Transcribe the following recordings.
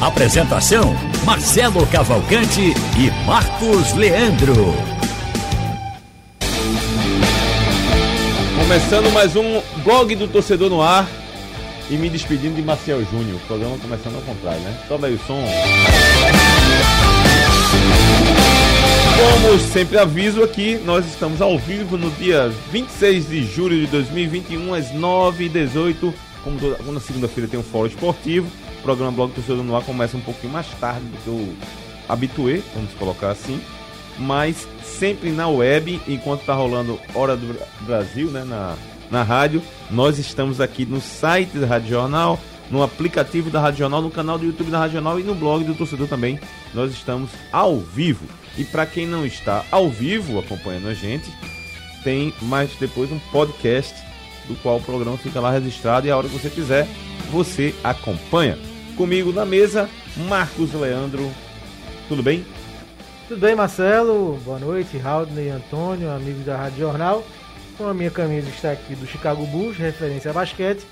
Apresentação: Marcelo Cavalcante e Marcos Leandro. Começando mais um blog do torcedor no ar e me despedindo de Marcel Júnior. O programa começando ao contrário, né? Sobe aí o som. Como sempre aviso aqui, nós estamos ao vivo no dia 26 de julho de 2021, às 9h18. Como toda segunda-feira tem um fórum esportivo, programa Blog do Torcedor no Ar começa um pouquinho mais tarde do que o habituê, vamos colocar assim. Mas sempre na web, enquanto está rolando Hora do Brasil, né, na, na rádio. Nós estamos aqui no site da Rádio Jornal, no aplicativo da Rádio Jornal, no canal do YouTube da Rádio Jornal e no blog do torcedor também. Nós estamos ao vivo. E para quem não está ao vivo acompanhando a gente, tem mais depois um podcast do qual o programa fica lá registrado e a hora que você quiser, você acompanha. Comigo na mesa, Marcos Leandro. Tudo bem? Tudo bem, Marcelo? Boa noite, Raudney e Antônio, amigos da Rádio Jornal. Com a minha camisa está aqui do Chicago Bulls, referência a basquete.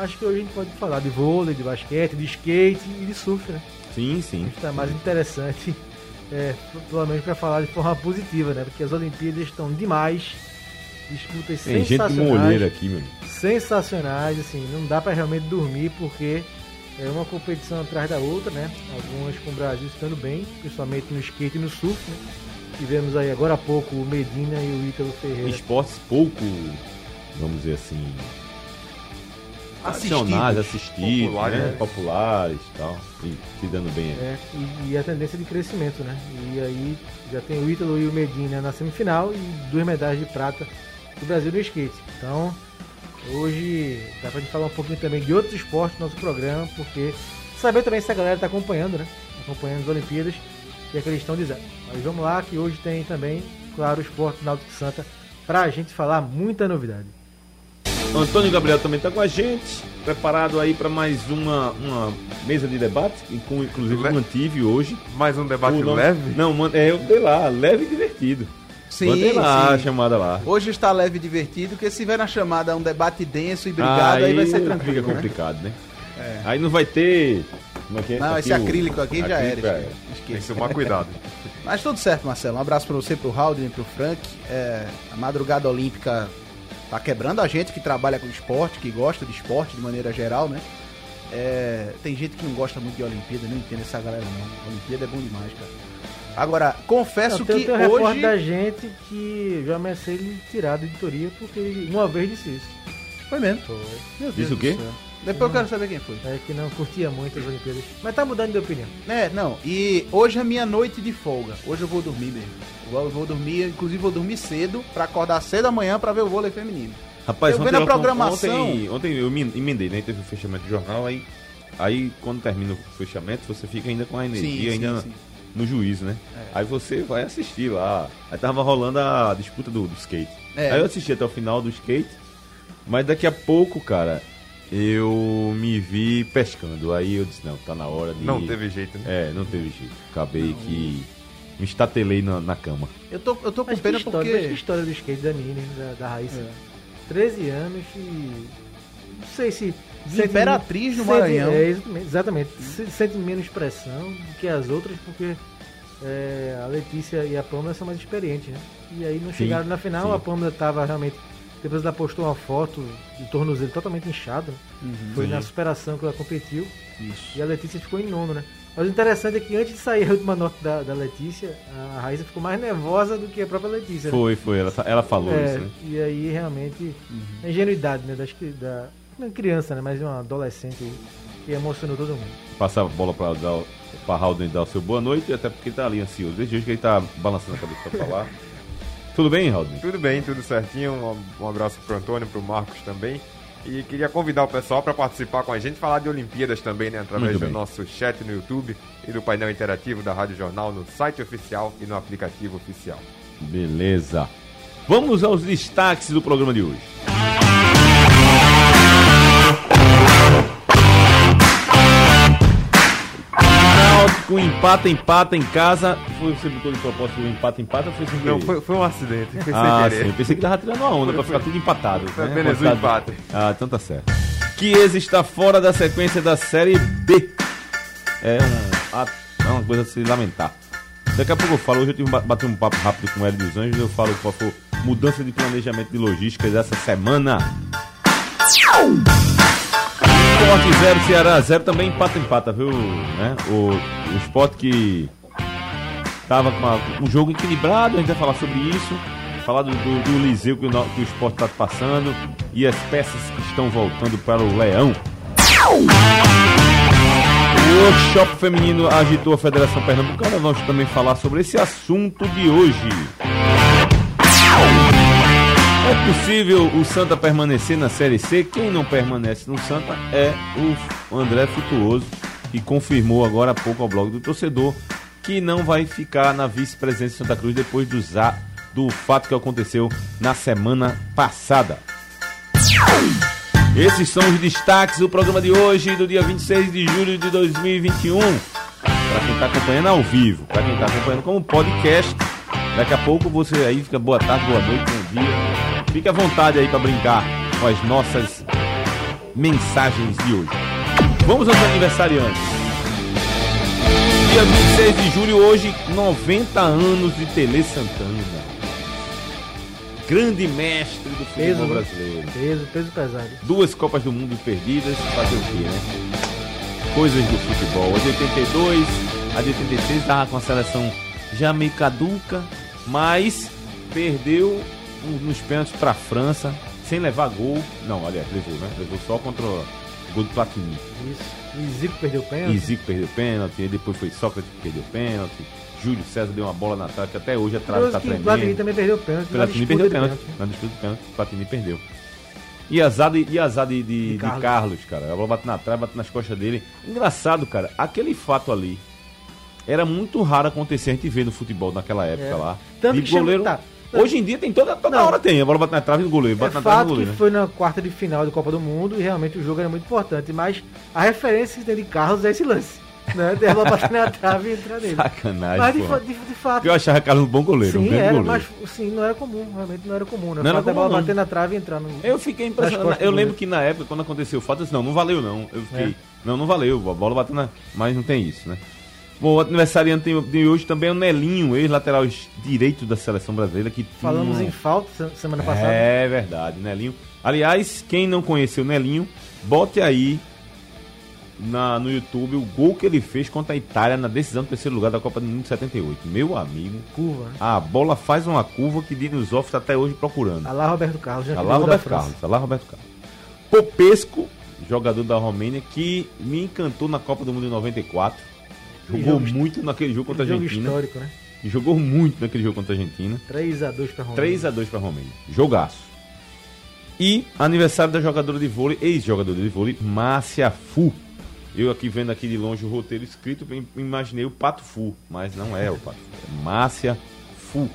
Acho que hoje a gente pode falar de vôlei, de basquete, de skate e de surf, né? Sim, sim. Está mais interessante, é, pelo menos para falar de forma positiva, né? Porque as Olimpíadas estão demais. Disputas Tem sensacionais. gente molheira aqui, meu. Sensacionais, assim, não dá para realmente dormir porque é uma competição atrás da outra, né? Algumas com o Brasil estando bem, principalmente no skate e no surf, né? Tivemos aí agora há pouco o Medina e o Ítalo Ferreira. Esportes pouco, vamos dizer assim, nacionais, assistidos, Populares, né? né? populares e tal, e se dando bem aí. É, e, e a tendência de crescimento, né? E aí já tem o Ítalo e o Medina na semifinal e duas medalhas de prata do Brasil no skate. Então, hoje dá pra gente falar um pouquinho também de outros esportes no nosso programa, porque saber também se a galera tá acompanhando, né? Acompanhando as Olimpíadas e é que eles estão dizendo. Mas vamos lá, que hoje tem também, claro, o esporte Náutico Santa pra gente falar muita novidade. Antônio Gabriel também está com a gente, preparado aí para mais uma, uma mesa de debate, e com, inclusive Le- mantive hoje. Mais um debate O nome- leve? Não, man- é, eu dei lá, leve e divertido. Sim, lá a sim. chamada lá. Hoje está leve e divertido, porque se vier na chamada um debate denso e brigado, aí, vai ser tranquilo. Fica né? complicado, né? É. Aí não vai ter. Como é que é? Não, esse o- acrílico aqui já era. acrílico esquece. Tem que tomar cuidado. Mas tudo certo, Marcelo. Um abraço pra você, pro Haldane, pro Frank. É, a madrugada olímpica tá quebrando a gente que trabalha com esporte, que gosta de esporte de maneira geral, né? É, tem gente que não gosta muito de Olimpíada, não entendo essa galera não. Olimpíada é bom demais, cara. Agora, confesso Não, tem, que tem um hoje. da gente que já ameacei ele tirar da editoria porque ele uma vez disse isso. Foi mesmo. Meu Deus Disse o do quê? céu. Depois eu quero saber quem foi. É que não curtia muito as Olimpíadas. Mas tá mudando de opinião. É, não. E hoje é minha noite de folga. Hoje eu vou dormir mesmo. Eu vou dormir, inclusive vou dormir cedo pra acordar cedo amanhã pra ver o vôlei feminino. Rapaz, Eu ontem, vendo a programação- Ontem, ontem eu me emendei, né? Teve o fechamento do jornal, aí, aí quando termina o fechamento, você fica ainda com a energia, ainda sim. No juízo, né? É. Aí você vai assistir lá. Aí tava rolando a disputa do, do skate. É. Aí eu assisti até o final do skate, mas daqui a pouco, cara, eu me vi pescando. Aí eu disse, não, tá na hora de. Não teve jeito, né? É, não teve jeito. Acabei que me estatelei na, na cama. Eu tô, eu tô com Mas que pena história, mas que porque. história do skate da Nini, da, da Raíssa. É. 13 anos e. Não sei se. De Imperatriz no Maranhão. É, exatamente. exatamente. Se- Sente menos pressão do que as outras, porque é, a Letícia e a Pâmela são mais experientes, né? E aí não Sim, chegaram na final, sim. a Pâmela tava realmente. Depois ela postou uma foto do tornozelo totalmente inchado. né? Foi Sim. na superação que ela competiu. Isso. E a Letícia ficou em nono, né? Mas o interessante é que antes de sair a última nota da, da Letícia, a Raíssa ficou mais nervosa do que a própria Letícia. né? Foi, foi. Ela, ela falou É, isso, né? E aí realmente a ingenuidade, né? Das, da, criança, né? Mas uma adolescente aí que emocionou todo mundo. Passar a bola pra, dar, o- pra Haldane dar o seu boa noite, até porque ele tá ali ansioso. Desde hoje que ele tá balançando a cabeça pra falar. Tudo bem, Haldane? Tudo bem, tudo certinho. Um, um abraço pro Antônio, pro Marcos também. E queria convidar o pessoal para participar com a gente, falar de Olimpíadas também, né? Através Muito do bem. nosso chat no YouTube e do painel interativo da Rádio Jornal no site oficial e no aplicativo oficial. Beleza. Vamos aos destaques do programa de hoje. Náutico empata, empata em casa. Foi você botou de propósito o empata, empata ou foi sem Não, foi, foi um acidente, foi Ah, sim. pensei que tava tirando uma onda pra ficar tudo empatado. Foi né? apenas um empate. Ah, então tá certo. Chiesa está fora da sequência da Série B. É, um, é uma coisa a se lamentar. Daqui a pouco eu falo, hoje eu tive ba- bati um papo rápido com o Hélio dos Anjos, eu falo qual foi mudança de planejamento de logística dessa semana. Esporte 0, Ceará 0, também empata, empata, viu? Né? O, o esporte que tava com a- um jogo equilibrado, a gente vai falar sobre isso. Falar do, do, do Liseu que o, que o esporte está passando e as peças que estão voltando para o Leão. O workshop feminino agitou a Federação Pernambucana. Vamos também falar sobre esse assunto de hoje. É possível o Santa permanecer na Série C? Quem não permanece no Santa é o André Frutuoso, que confirmou agora há pouco ao blog do torcedor que não vai ficar na vice-presidência de Santa Cruz depois do, do fato que aconteceu na semana passada. Esses são os destaques do programa de hoje, do dia 26 de julho de 2021. Para quem está acompanhando ao vivo, para quem está acompanhando como podcast, daqui a pouco você aí fica boa tarde, boa noite, bom dia. Fique à vontade aí para brincar com as nossas mensagens de hoje. Vamos aos aniversariantes. Dia 26 de julho, hoje, 90 anos de Tele Santana. Grande mestre do futebol Peso, né? brasileiro. Peso, peso pesado. Duas Copas do Mundo perdidas, fazer o quê, né? Coisas do futebol. A de 82, a de 86 estava com a seleção já meio caduca, mas perdeu nos pênaltis para a França, sem levar gol. Não, aliás, levou, né? Levou só contra o gol do Platini. Isso. E Zico perdeu pênalti. E Zico perdeu pênalti, e depois foi Sócrates que perdeu pênalti. Júlio César deu uma bola na trave, que até hoje a trave está que o Platini tremendo. também perdeu o pênalti. na Platini perdeu de pênalti. Na disputa de pênalti, Platini perdeu. E azar de, e azar de, de, de Carlos. Carlos. cara. A bola bate na trave, bate nas costas dele. Engraçado, cara. Aquele fato ali era muito raro acontecer. A gente vê no futebol naquela época É. lá. Tanto de que chama- goleiro. tá. Hoje em dia tem toda, toda Não. hora tem. A bola bate na trave do goleiro. É Bate na trave do fato que goleiro. né? foi na quarta de final da Copa do Mundo e realmente o jogo era muito importante, mas a referência que tem de Carlos é esse lance. Né? De ela bater na trave e entrar nele. Sacanagem. Mas de, fa- de, de fato. Eu achava Carlos um bom goleiro. um Sim, grande era, goleiro. mas sim, não era comum, realmente não era comum. Né? Não era da comum, bola não. bater na trave e entrar no. Eu fiquei impressionado. Eu lembro que na época, quando aconteceu o fato, eu disse, não, não valeu não. Eu fiquei, É. não, não valeu. A bola bateu na. Mas não tem isso, né? Bom, o aniversariante de- de hoje também é o Nelinho, ex-lateral direito da seleção brasileira. que tinha Falamos um- em falta se- semana passada. É verdade, Nelinho. Aliás, quem não conheceu o Nelinho, bote aí na, no YouTube o gol que ele fez contra a Itália na decisão do terceiro lugar da Copa do Mundo de 78. Meu amigo, Curva. né? a bola faz uma curva que Diniz Off está até hoje procurando. Alá Roberto Carlos. já Tá que lá veio da Roberto. Carlos, tá lá Roberto Carlos. Popesco, jogador da Romênia, que me encantou na Copa do Mundo em 94. Jogou jogo- muito naquele jogo contra a Jogo Argentina. histórico, né? Jogou muito naquele jogo contra a Argentina. 3x2 pra Romênia. 3x2 pra Romênia. Jogaço. E aniversário da jogadora de vôlei, ex-jogadora de vôlei, Márcia Fu. Eu aqui vendo aqui de longe o roteiro escrito, im- imaginei o Pato Fu, mas não é o Pato Fu, é Márcia Fu.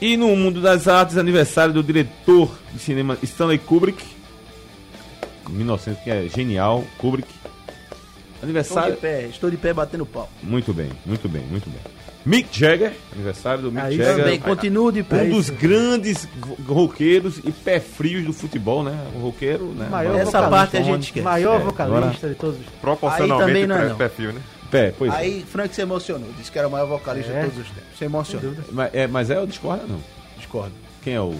E no mundo das artes, aniversário do diretor de cinema Stanley Kubrick, 1900, que é genial, Kubrick. Estou Aniversário, de pé, estou de pé batendo pau. muito bem, muito bem, muito bem. Mick Jagger, aniversário do Mick Aí Jagger. Também, continuo de pé. Um dos grandes ro- roqueiros e pé frios do futebol, né? O roqueiro, né? Maior Essa vocalista, parte a gente esquece. Maior É, vocalista agora- de todos os. Proporcionalmente Aí também não é para não. o perfil, né? Pé, pois é. Aí Frank se emocionou, disse que era o maior vocalista É. de todos os tempos. Se emocionou. Mas é, mas é o discorda não? Discordo. Quem é o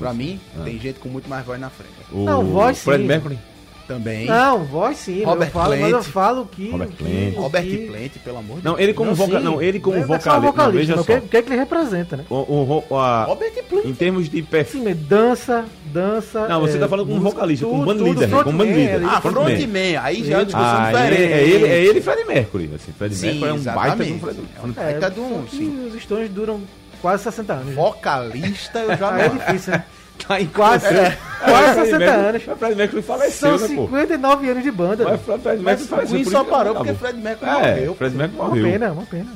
Pra mim, Ah. tem gente com muito mais voz na frente. O Não, voz Fred sim. Mercury? Também. Não, voz sim. Robert eu falo, mas eu Plant. falo que. Robert que- Plant. Robert que- Plant, pelo amor de Não, ele como Não, voca... sim. não, ele como Não é só vocalista. Não, vocalista, veja só. o que, é que ele representa, né? O, o, o- a- Robert Plant. em termos de pé Assim, mas dança, dança. Não, você é, tá falando como vocalista, como band leader, né? Como band leader. Ah, Frontman. Aí já é uma discussão Ah, ele, diferente. é ele, é ele e Fred Mercury. Assim, Fred Sim, Mercury é um baita de um exatamente. Fred É um É, baita de um, sim. Os Stones duram quase 60 anos. né? Vocalista eu já é difícil, né? Tá em Quase, É, quase Fred 60 Mercury- anos. Mas Fred Mercury faleceu, São né, pô? 59 anos de banda. Mas Fred Mercury Mas faleceu. Queen por só parou porque. Fred Mercury É, morreu. Fred Mercury Uma morreu. pena, uma pena.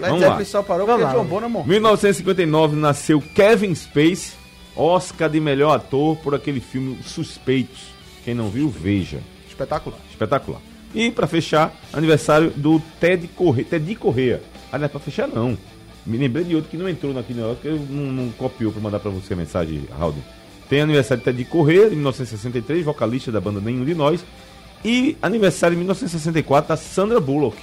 Led Zeppelin só parou Vamos porque lá. John Bonham morreu. 1959 nasceu Kevin Space, Oscar de melhor ator por aquele filme Suspeitos. Quem não viu, veja. Espetacular. Espetacular. E pra fechar, aniversário do Ted Correia. Teddy Correia. Aliás, pra fechar não. Me lembrei de outro que não entrou aqui negócio, que eu não, não copiou pra mandar pra você a mensagem, Raul. Tem aniversário de Correia, de 1963, vocalista da banda Nenhum de Nós. E aniversário de 1964 da Sandra Bullock.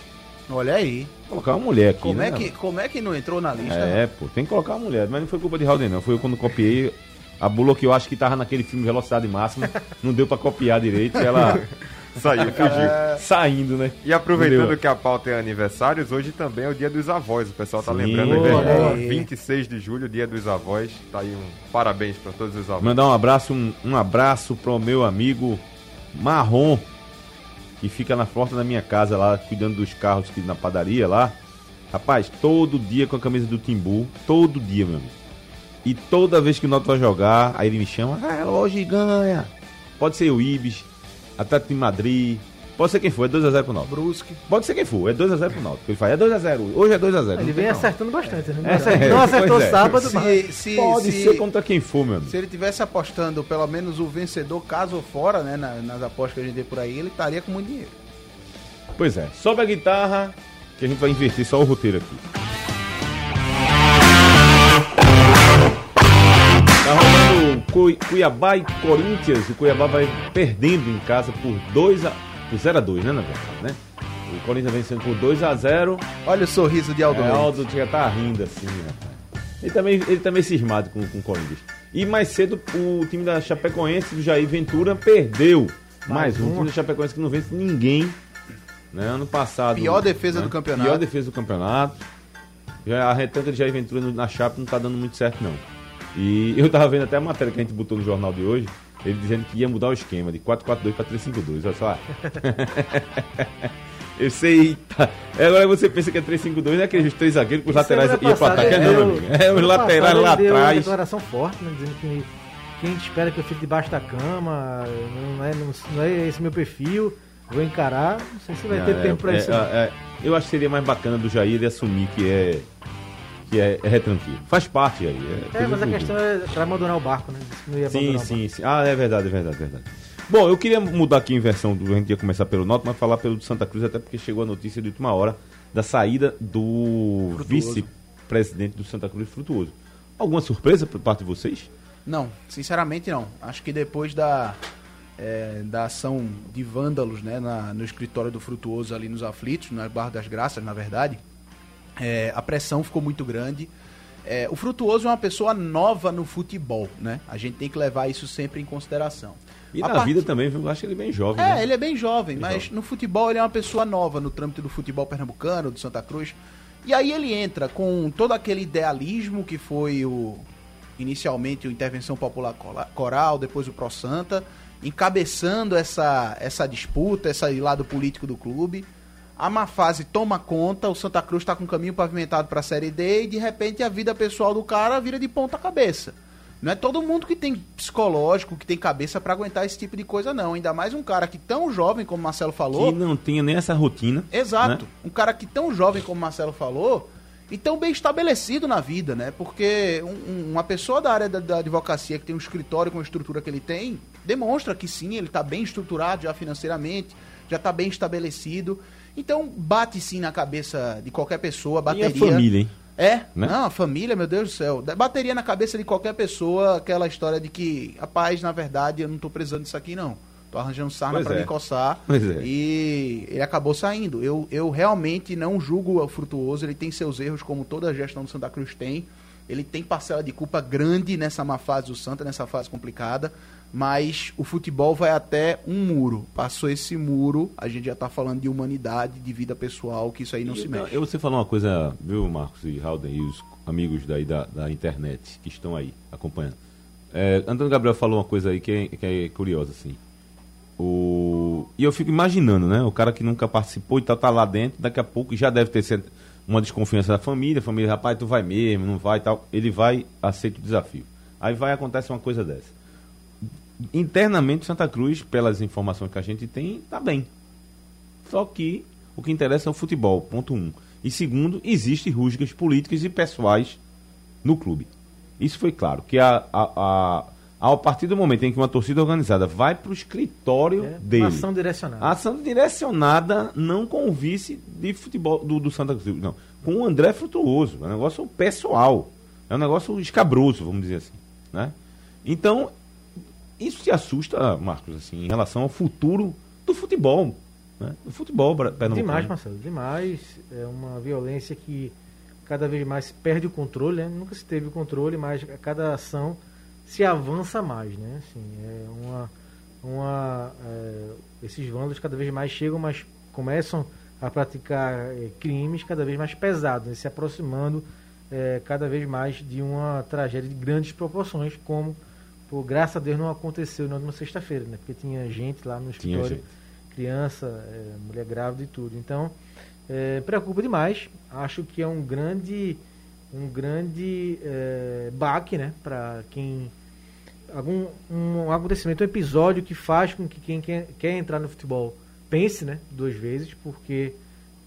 Olha aí. Colocar uma mulher aqui, Como né? é, que, como é que não entrou na lista? É, pô, tem que colocar uma mulher. Mas não foi culpa de Raul, não. Foi eu quando copiei. A Bullock, eu acho que tava naquele filme Velocidade Máxima. não deu pra copiar direito. Ela Saiu, fugiu. saindo, né? E aproveitando Entendeu? que a pauta é aniversários, hoje também é o dia dos avós. O pessoal tá Sim. lembrando Olha aí. aí. 26 de julho, dia dos avós. Tá aí um parabéns pra todos os avós. Mandar um abraço, um, um abraço pro meu amigo Marrom, que fica na porta da minha casa lá, cuidando dos carros que na padaria lá. Rapaz, todo dia com a camisa do Timbu, todo dia, meu amigo. E toda vez que o Noto vai jogar, aí ele me chama, ah, hoje ganha. Pode ser o Ibis, Atlético de Madrid, pode ser quem for, é 2x0 pro Náutico. Brusque. Pode ser quem for, é 2x0 pro Náutico. Ele fala, é 2x0, hoje é 2x0. Ele vem acertando bastante, né? Não, É, acertou, não acertou é. sábado, mas... Se, se, Pode se, ser contra quem for, meu amigo. se ele tivesse apostando pelo menos o vencedor, caso ou fora, né, na- nas apostas que a gente vê por aí, ele estaria com muito dinheiro. Pois é, sobe a guitarra que a gente vai inverter só o roteiro aqui. Cuiabá e Corinthians. O Cuiabá vai perdendo em casa por 2 a por 0 a 2, né, na verdade, né? O Corinthians vencendo por 2 a 0. Olha o sorriso de Aldo É. Aldo já tá rindo assim, rapaz. Ele também, ele também cismado com, com o Corinthians. E mais cedo o time da Chapecoense, do Jair Ventura, perdeu. Mais um. O time da Chapecoense que não vence ninguém. Né? Ano passado. Pior defesa né? do campeonato. Pior defesa do campeonato. Já a retranca de Jair Ventura na Chape não tá dando muito certo, não. E eu tava vendo até a matéria que a gente botou no jornal de hoje, ele dizendo que ia mudar o esquema de 4-4-2 para 3-5-2. Olha só. Eu sei, tá. Agora você pensa que é 3-5-2, é aqueles três zagueiros com os laterais Semana iam pra passada, ataque. É, não, eu- meu amigo. É os laterais lá deu uma atrás. declaração forte, né, dizendo que quem espera que eu fique debaixo da cama, não é, não, não é esse meu perfil, vou encarar, não sei se vai ter É, tempo pra é, isso. é, não. é, eu acho que seria mais bacana do Jair ele assumir que é que é, é retranqueiro. Faz parte aí. É, É, mas a questão é pra abandonar o barco, né? Sim, abandonar o sim, sim. Ah, é verdade, é verdade, é verdade. Bom, eu queria mudar aqui a inversão do. A gente ia começar pelo Norte, mas falar pelo do Santa Cruz, até porque chegou a notícia de última hora da saída do vice-presidente do Santa Cruz Frutuoso. Alguma surpresa por parte de vocês? Não, sinceramente não. Acho que depois da, é, da ação de vândalos né, na- no escritório do Frutuoso ali nos aflitos, na Barra das Graças, na verdade, é, a pressão ficou muito grande. É, o Frutuoso é uma pessoa nova no futebol, né? A gente tem que levar isso sempre em consideração. E A na partir- vida também, eu acho ele bem jovem. é, né? ele é bem jovem, mas jovem. no futebol ele é uma pessoa nova no trâmite do futebol pernambucano, do Santa Cruz. E aí ele entra com todo aquele idealismo que foi o inicialmente o Intervenção Popular Coral, depois o Pro Santa, encabeçando essa, essa disputa, esse lado político do clube. A má fase toma conta, o Santa Cruz está com o caminho pavimentado para a Série D e de repente a vida pessoal do cara vira de ponta cabeça. Não é todo mundo que tem psicológico, que tem cabeça para aguentar esse tipo de coisa, não. Ainda mais um cara que tão jovem, como o Marcelo falou. Que não tinha nem essa rotina. Exato. né? Um cara que tão jovem como o Marcelo falou e tão bem estabelecido na vida, né? Porque um- um- uma pessoa da área da, da advocacia que tem um escritório com a estrutura que ele tem, demonstra que sim, ele está bem estruturado já financeiramente, já está bem estabelecido. Então bate sim na cabeça de qualquer pessoa, E bateria. a família, hein? É, Né? não, a família, meu Deus do céu. Bateria na cabeça de qualquer pessoa aquela história de que, rapaz, na verdade, eu não tô precisando disso aqui, não. Tô arranjando sarna pra é. me coçar. Pois é. E ele acabou saindo. Eu, eu realmente não julgo o Frutuoso, ele tem seus erros, como toda a gestão do Santa Cruz tem. Ele tem parcela de culpa grande nessa má fase do Santa, nessa fase complicada. Mas o futebol vai até um muro. Passou esse muro, a gente já tá falando de humanidade, de vida pessoal, que isso aí não E se eu- mexe. eu- Você falou uma coisa, viu, Marcos e Halden, e os amigos daí da, da internet que estão aí acompanhando. É, Antônio Gabriel falou uma coisa aí que é, que é curiosa, assim. O... E eu fico imaginando, né? O cara que nunca participou e tá, tá lá dentro, daqui a pouco já deve ter sido uma desconfiança da família, a família, rapaz, tu vai mesmo, não vai e tal. Ele vai, aceita o desafio. Aí vai acontece uma coisa dessa. Internamente, Santa Cruz, pelas informações que a gente tem, tá bem. Só que o que interessa é o futebol, ponto um. E segundo, existem rusgas políticas e pessoais no clube. Isso foi claro, que a, a, a, a partir do momento em que uma torcida organizada vai para o escritório É, dele. ação direcionada. Ação direcionada não com o vice de futebol do, do Santa Cruz, não. Com o André Frutuoso. É um negócio pessoal. É um negócio escabroso, vamos dizer assim. Né? Então, isso te assusta, Marcos, assim, em relação ao futuro do futebol. Né? Do futebol pernambucano. Demais, Marcelo, demais. É uma violência que cada vez mais perde o controle, né? Nunca se teve o controle, mas a cada ação se avança mais, né? Assim, é uma, uma, é, esses vândalos cada vez mais chegam, mas começam a praticar é, crimes cada vez mais pesados, né? se aproximando é, cada vez mais de uma tragédia de grandes proporções, como, por graças a Deus, não aconteceu na última sexta-feira, né? Porque tinha gente lá no escritório criança, é, mulher grávida e tudo. Então, é, preocupa demais. Acho que é um grande, um grande é, baque, né, para quem algum um acontecimento, um episódio que faz com que quem quer, quer entrar no futebol pense, né, duas vezes, porque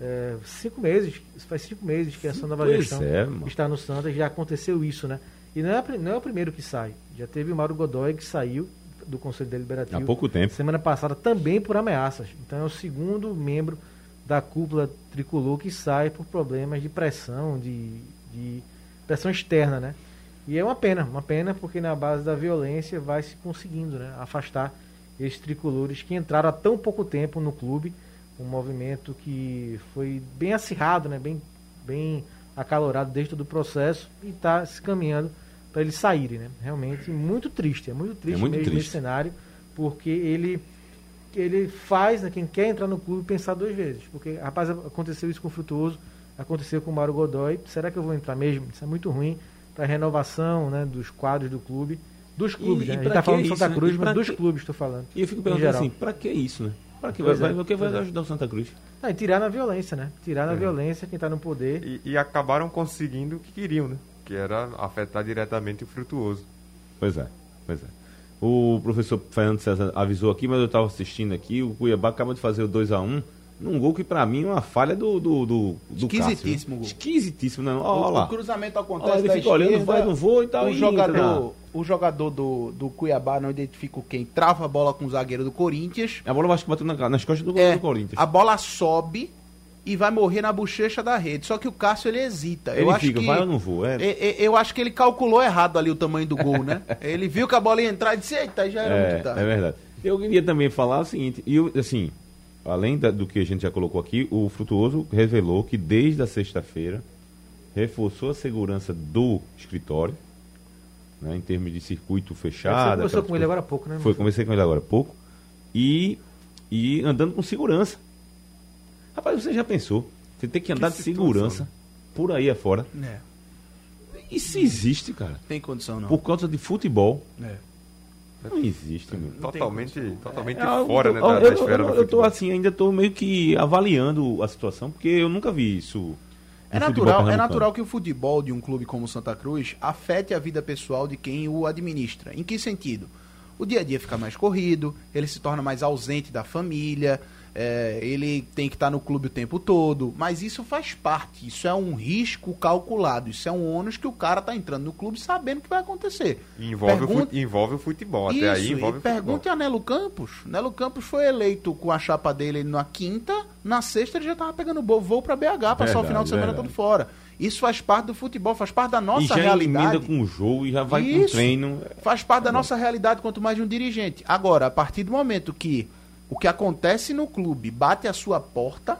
é, cinco meses, faz cinco meses que a Nova Pois Gestão é, está no Santa, já aconteceu isso, né? E não é, não é o primeiro que sai. Já teve o Mauro Godoy que saiu do Conselho Deliberativo Há pouco tempo. semana passada também por ameaças. Então é o segundo membro da cúpula tricolor que sai por problemas de pressão, de, de pressão externa, né? E é uma pena, uma pena porque na base da violência vai se conseguindo, né? Afastar esses tricolores que entraram há tão pouco tempo no clube, um movimento que foi bem acirrado, né? Bem, bem acalorado desde todo o processo e está se caminhando para eles saírem, né? Realmente muito triste, é muito triste muito mesmo triste. esse cenário, porque ele ele faz né, quem quer entrar no clube pensar duas vezes. Porque, rapaz, aconteceu isso com o Frutuoso, aconteceu com o Mauro Godoy. Será que eu vou entrar mesmo? Isso é muito ruim para a renovação né, dos quadros do clube. Dos clubes, E- né? e A gente está falando que do Santa isso, né? Cruz, E mas dos que- clubes, estou falando. E eu fico perguntando assim, pra que isso, né? Pra que vai, é, vai, que é. ajudar o Santa Cruz? Ah, e tirar na violência, né? Tirar na É. violência quem está no poder. E, e acabaram conseguindo o que queriam, né? Que era afetar diretamente o frutuoso. Pois é, pois é. O professor Fernando César avisou aqui, mas eu estava assistindo aqui, o Cuiabá acaba de fazer o 2x1 num gol que pra mim é uma falha do do, do, do Esquisitíssimo Cássio, gol. Esquisitíssimo, né? Olha O, lá. o cruzamento acontece Olha, ele da fica olhando, esquerda, vai, não vou e tal, O e jogador, o jogador do, do Cuiabá não identifica quem trava a bola com o zagueiro do Corinthians. A bola acho que bateu na- nas costas do, É, do Corinthians. a bola sobe e vai morrer na bochecha da rede. Só que o Cássio ele hesita. Ele eu acho fica, que vai ou não vou? É, E- e- Eu acho que ele calculou errado ali o tamanho do gol, né? ele viu que a bola ia entrar e disse, eita, já era É, muito tarde. é verdade. Eu queria também falar o seguinte, e eu, assim, além da- do que a gente já colocou aqui, o Frutuoso revelou que desde a sexta-feira reforçou a segurança do escritório, né, em termos de circuito Você fechado. conversou aquelas com ele agora há pouco, né? Foi, conversei com ele agora há pouco. E, e andando com segurança. Rapaz, você já pensou? Você tem que andar de situação, segurança por aí afora. É, Isso existe, cara. tem condição não. Por causa de futebol. É. Não existe, meu. Totalmente, totalmente É, eu fora né, eu, da, da eu- esfera eu- do eu tô assim, ainda tô meio que avaliando a situação, porque eu nunca vi isso. É natural, é natural que o futebol de um clube como Santa Cruz afete a vida pessoal de quem o administra. Em que sentido? O dia a dia fica mais corrido, ele se torna mais ausente da família, é, ele tem que estar no clube o tempo todo, mas isso faz parte, isso é um risco calculado, isso é um ônus que o cara está entrando no clube sabendo que vai acontecer. Envolve, o Pergunta- fu- envolve o futebol. Até Isso, aí envolve e o pergunte a Nelo Campos. Nelo Campos foi eleito com a chapa dele na quinta, na sexta ele já estava pegando voo, voo para BH, passar o final de semana verdade. todo fora. Isso faz parte do futebol, faz parte da nossa e já realidade. emenda com o jogo e já vai com o Isso. treino. Faz parte da nossa realidade, quanto mais de um dirigente. Agora, a partir do momento que o que acontece no clube bate a sua porta,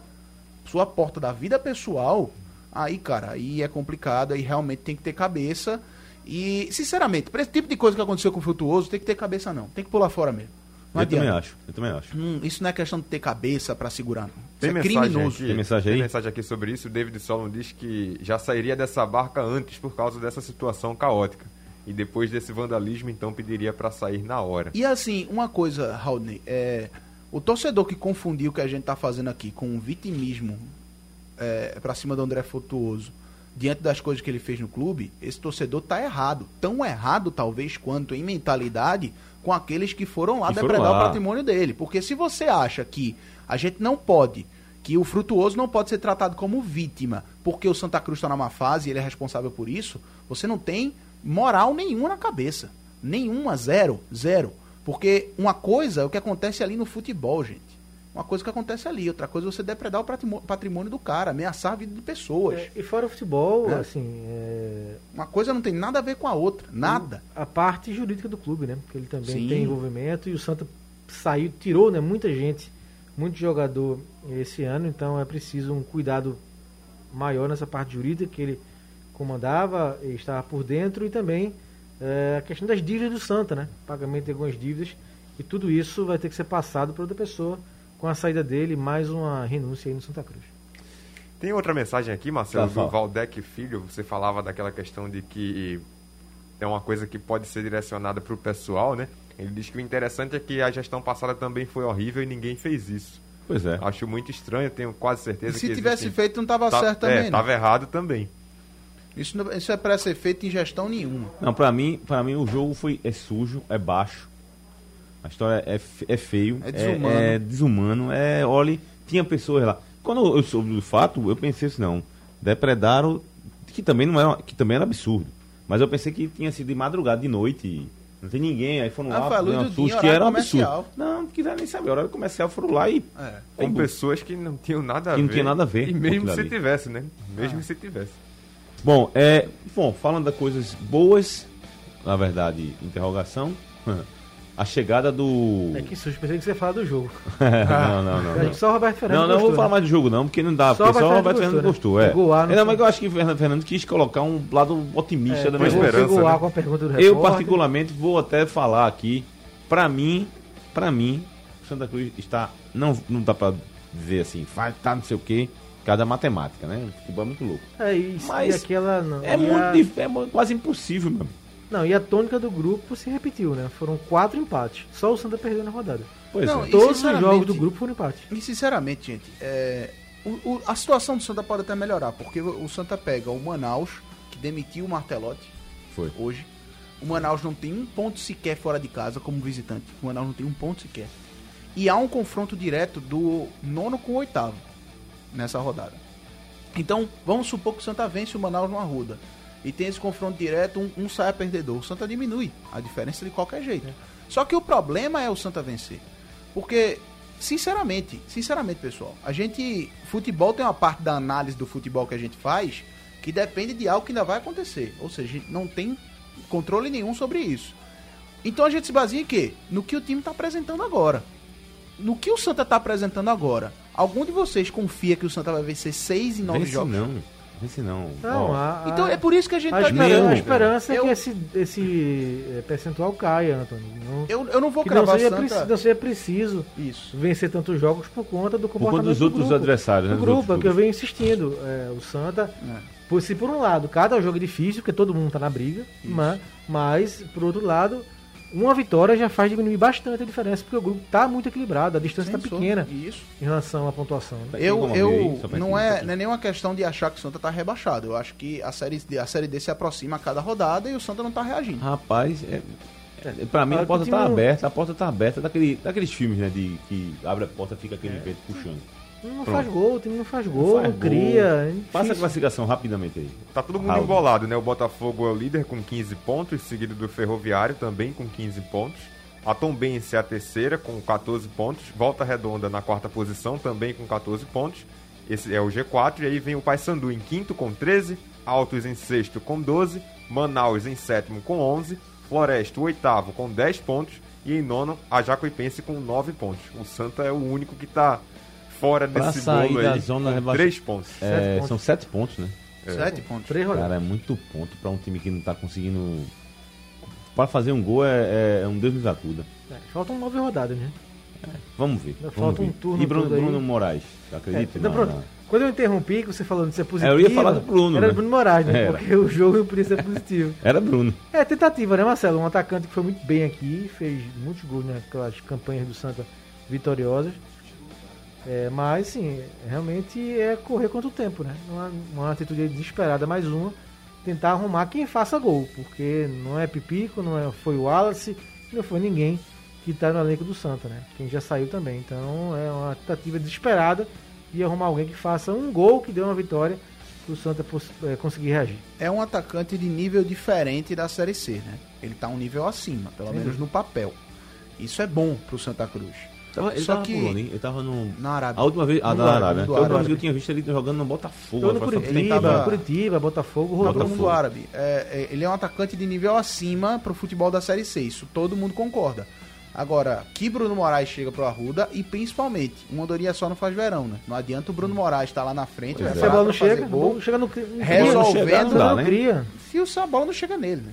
sua porta da vida pessoal, aí, cara, aí é complicado, aí realmente tem que ter cabeça. E, sinceramente, pra esse tipo de coisa que aconteceu com o Frutuoso, tem que ter cabeça não. Tem que pular fora mesmo. Não eu também adianta. acho, eu também acho. Hum, isso não é questão de ter cabeça pra segurar, não. Isso Tem é mensagem, criminoso. aqui, Tem mensagem aí? mensagem aqui sobre isso. O David Solon diz que já sairia dessa barca antes por causa dessa situação caótica. E depois desse vandalismo, então pediria para sair na hora. E assim, uma coisa, Raudney, é, o torcedor que confundiu o que a gente tá fazendo aqui com um vitimismo é, pra cima do André Frutuoso, diante das coisas que ele fez no clube, esse torcedor tá errado. Tão errado, talvez, quanto em mentalidade com aqueles que foram lá Que foram depredar lá. o patrimônio dele. Porque se você acha que a gente não pode, que o frutuoso não pode ser tratado como vítima, porque o Santa Cruz está na má fase e ele é responsável por isso, você não tem moral nenhuma na cabeça. Nenhuma, zero, zero. Porque uma coisa é o que acontece ali no futebol, gente. Uma coisa que acontece ali, outra coisa é você depredar o patrimô- patrimônio do cara, ameaçar a vida de pessoas. É, e fora o futebol, É. assim, é, Uma coisa não tem nada a ver com a outra, nada. a parte jurídica do clube, né? Porque ele também Sim. tem envolvimento e o Santa saiu, tirou, né, muita gente, muito jogador esse ano, então é preciso um cuidado maior nessa parte jurídica que ele comandava e estava por dentro e também é, a questão das dívidas do Santa, né? Pagamento de algumas dívidas e tudo isso vai ter que ser passado para outra pessoa com a saída dele, mais uma renúncia aí no Santa Cruz. Tem outra mensagem aqui, Marcelo, Tá, do. Valdec Filho. Você falava daquela questão de que é uma coisa que pode ser direcionada para o pessoal, né? Ele diz que o interessante é que a gestão passada também foi horrível e ninguém fez isso. Pois é. Acho muito estranho, tenho quase E certeza se que tivesse existem- feito, não estava Tá- certo também. É, não. tava errado também. Isso, não- isso é para ser feito em gestão nenhuma. Não, pra mim, pra mim o jogo foi é sujo, é baixo. A história é, é feio, É desumano. É, é desumano, é, olha, tinha pessoas lá. Quando eu soube do fato, eu pensei assim, não, depredaram, que também não era, que também era absurdo. Mas eu pensei que tinha sido de madrugada, de noite, não tem ninguém, aí foram Ah, lá, deu um susto, que era um absurdo. Não, não quiseram nem saber, horário comercial foram lá e É. Com pessoas que não tinham nada a Que ver. não tinha nada a ver E com mesmo aquilo se ali. tivesse, né? Ah. Mesmo se tivesse. Bom, é, bom, falando das coisas boas, na verdade, interrogação, a chegada do... É que susto, pensei que você ia falar do jogo. não, não, não. Acho não. que só o Roberto Fernandes Não, não vou gostou, falar né? mais do jogo não, porque não dá, Só porque só o Roberto Fernandes gostou, gostou, né? é. O ar, não Não, sei. mas eu acho que o Fernando Fernandes quis colocar um lado otimista da minha esperança, né? com a pergunta do Eu repórter. particularmente vou até falar aqui, pra mim, pra mim, Santa Cruz está não não dá pra dizer assim, vai tá não sei o quê, cada matemática, né? O futebol é muito louco. É isso. Mas e aquela. Não, É e muito a- dif- é quase impossível, meu. Não, e a tônica do grupo se repetiu, né? Foram quatro empates. Só o Santa perdeu na rodada. Pois Não, é. Todos os jogos do grupo foram empates. E sinceramente, gente, é, o- o- a situação do Santa pode até melhorar, porque o, o Santa pega o Manaus, que demitiu o Martelotti Foi. hoje. O Manaus não tem um ponto sequer fora de casa como visitante. O Manaus não tem um ponto sequer. E há um confronto direto do nono com o oitavo nessa rodada. Então, vamos supor que o Santa vence o Manaus no Arruda. E tem esse confronto direto, um, um sai perdedor. O Santa diminui a diferença de qualquer jeito. Só que o problema é o Santa vencer. Porque, sinceramente, sinceramente, pessoal, a gente. Futebol tem uma parte da análise do futebol que a gente faz que depende de algo que ainda vai acontecer. Ou seja, a gente não tem controle nenhum sobre isso. Então a gente se baseia em quê? No que o time está apresentando agora. No que o Santa está apresentando agora. Algum de vocês confia que o Santa vai vencer 6 em 9 Vence jogos? não. Vence não. Não, a, a, Então é por isso que a gente a, tá espera- meu, a esperança é eu- que esse, esse eh, percentual caia, Antônio. Não, Eu, eu não vou que não cravar seja, Santa... preci- não seja preciso Isso. vencer tantos jogos por conta do por comportamento conta dos do outros grupo. adversários, né? do grupo, é que eu venho insistindo. É, o Santa, É. por, se por um lado, cada jogo é difícil, porque todo mundo tá na briga, mas, mas, por outro lado, uma vitória já faz diminuir bastante a diferença, porque o grupo tá muito equilibrado, a distância tá Sem pequena. Isso. em relação à pontuação. né? Eu, eu não, é, não é nenhuma questão de achar que o Santa tá rebaixado. Eu acho que a série, D- a série D se aproxima a cada rodada e o Santa não tá reagindo. Rapaz, é, é, pra mim Ah, a porta tá time- aberta, a porta tá aberta daquele, daqueles filmes, né? De que abre a porta fica aquele vento puxando. Não Pronto. faz gol, o time não faz gol, faz não gol. cria. é Passa a classificação rapidamente aí. Tá todo mundo Raul. embolado, né? O Botafogo é o líder com 15 pontos, seguido do Ferroviário também com 15 pontos. A Tombense é a terceira com 14 pontos. Volta Redonda na quarta posição também com 14 pontos. Esse é o G4. E aí vem o Paysandu em quinto com 13. Altos em sexto com 12. Manaus em sétimo com 11. Floresta, o oitavo com 10 pontos. E em nono, a Jacuipense com 9 pontos. O Santa é o único que tá fora Pra desse sair bolo da aí zona rebaixa- 3 pontos. É, pontos. são sete pontos, né? Sete pontos. Três rodadas. Cara, é muito ponto pra um time que não tá conseguindo. Pra fazer um gol é, é um Deus nos acuda. É, faltam nove rodadas, né? Vamos ver. Vamos falta um ver. turno E Bruno. Bruno Moraes, acredita? É, então, pronto. Quando eu interrompi, que você falou de ser positivo. eu ia falar do Bruno, Era né? Bruno Moraes, né? Era. Porque o jogo podia ser positivo. Era Bruno. É, tentativa, né, Marcelo? Um atacante que foi muito bem aqui, fez muitos gols naquelas campanhas do Santa vitoriosas. É, mas, sim, realmente é correr quanto tempo, né? Uma, uma atitude desesperada, mais uma, tentar arrumar quem faça gol, porque não é Pipico, não é, foi o Wallace, não foi ninguém que está no elenco do Santa, né? Quem já saiu também. Então é uma tentativa desesperada de arrumar alguém que faça um gol que dê uma vitória para o Santa é, conseguir reagir. É um atacante de nível diferente da Série C, né? Ele está um nível acima, pelo Sim. menos no papel. Isso é bom para o Santa Cruz. Tava, ele Só tava que pulando, ele tava no. Na Arábia. A última vez. Ah, na Arábia. Né? Árabe. Eu, eu tinha visto ele jogando no Botafogo. Todo no Curitiba, tava... Curitiba, Botafogo, rodou Botafogo. mundo árabe. É, é, ele é um atacante de nível acima pro futebol da Série C. Isso todo mundo concorda. Agora, que Bruno Moraes chega pro Arruda e principalmente, uma andorinha só não faz verão, né? Não adianta o Bruno Moraes estar tá lá na frente, é. se a bola não chega, gol, chega no, resolvendo, não, dá, né? Se o bola não chega nele, né?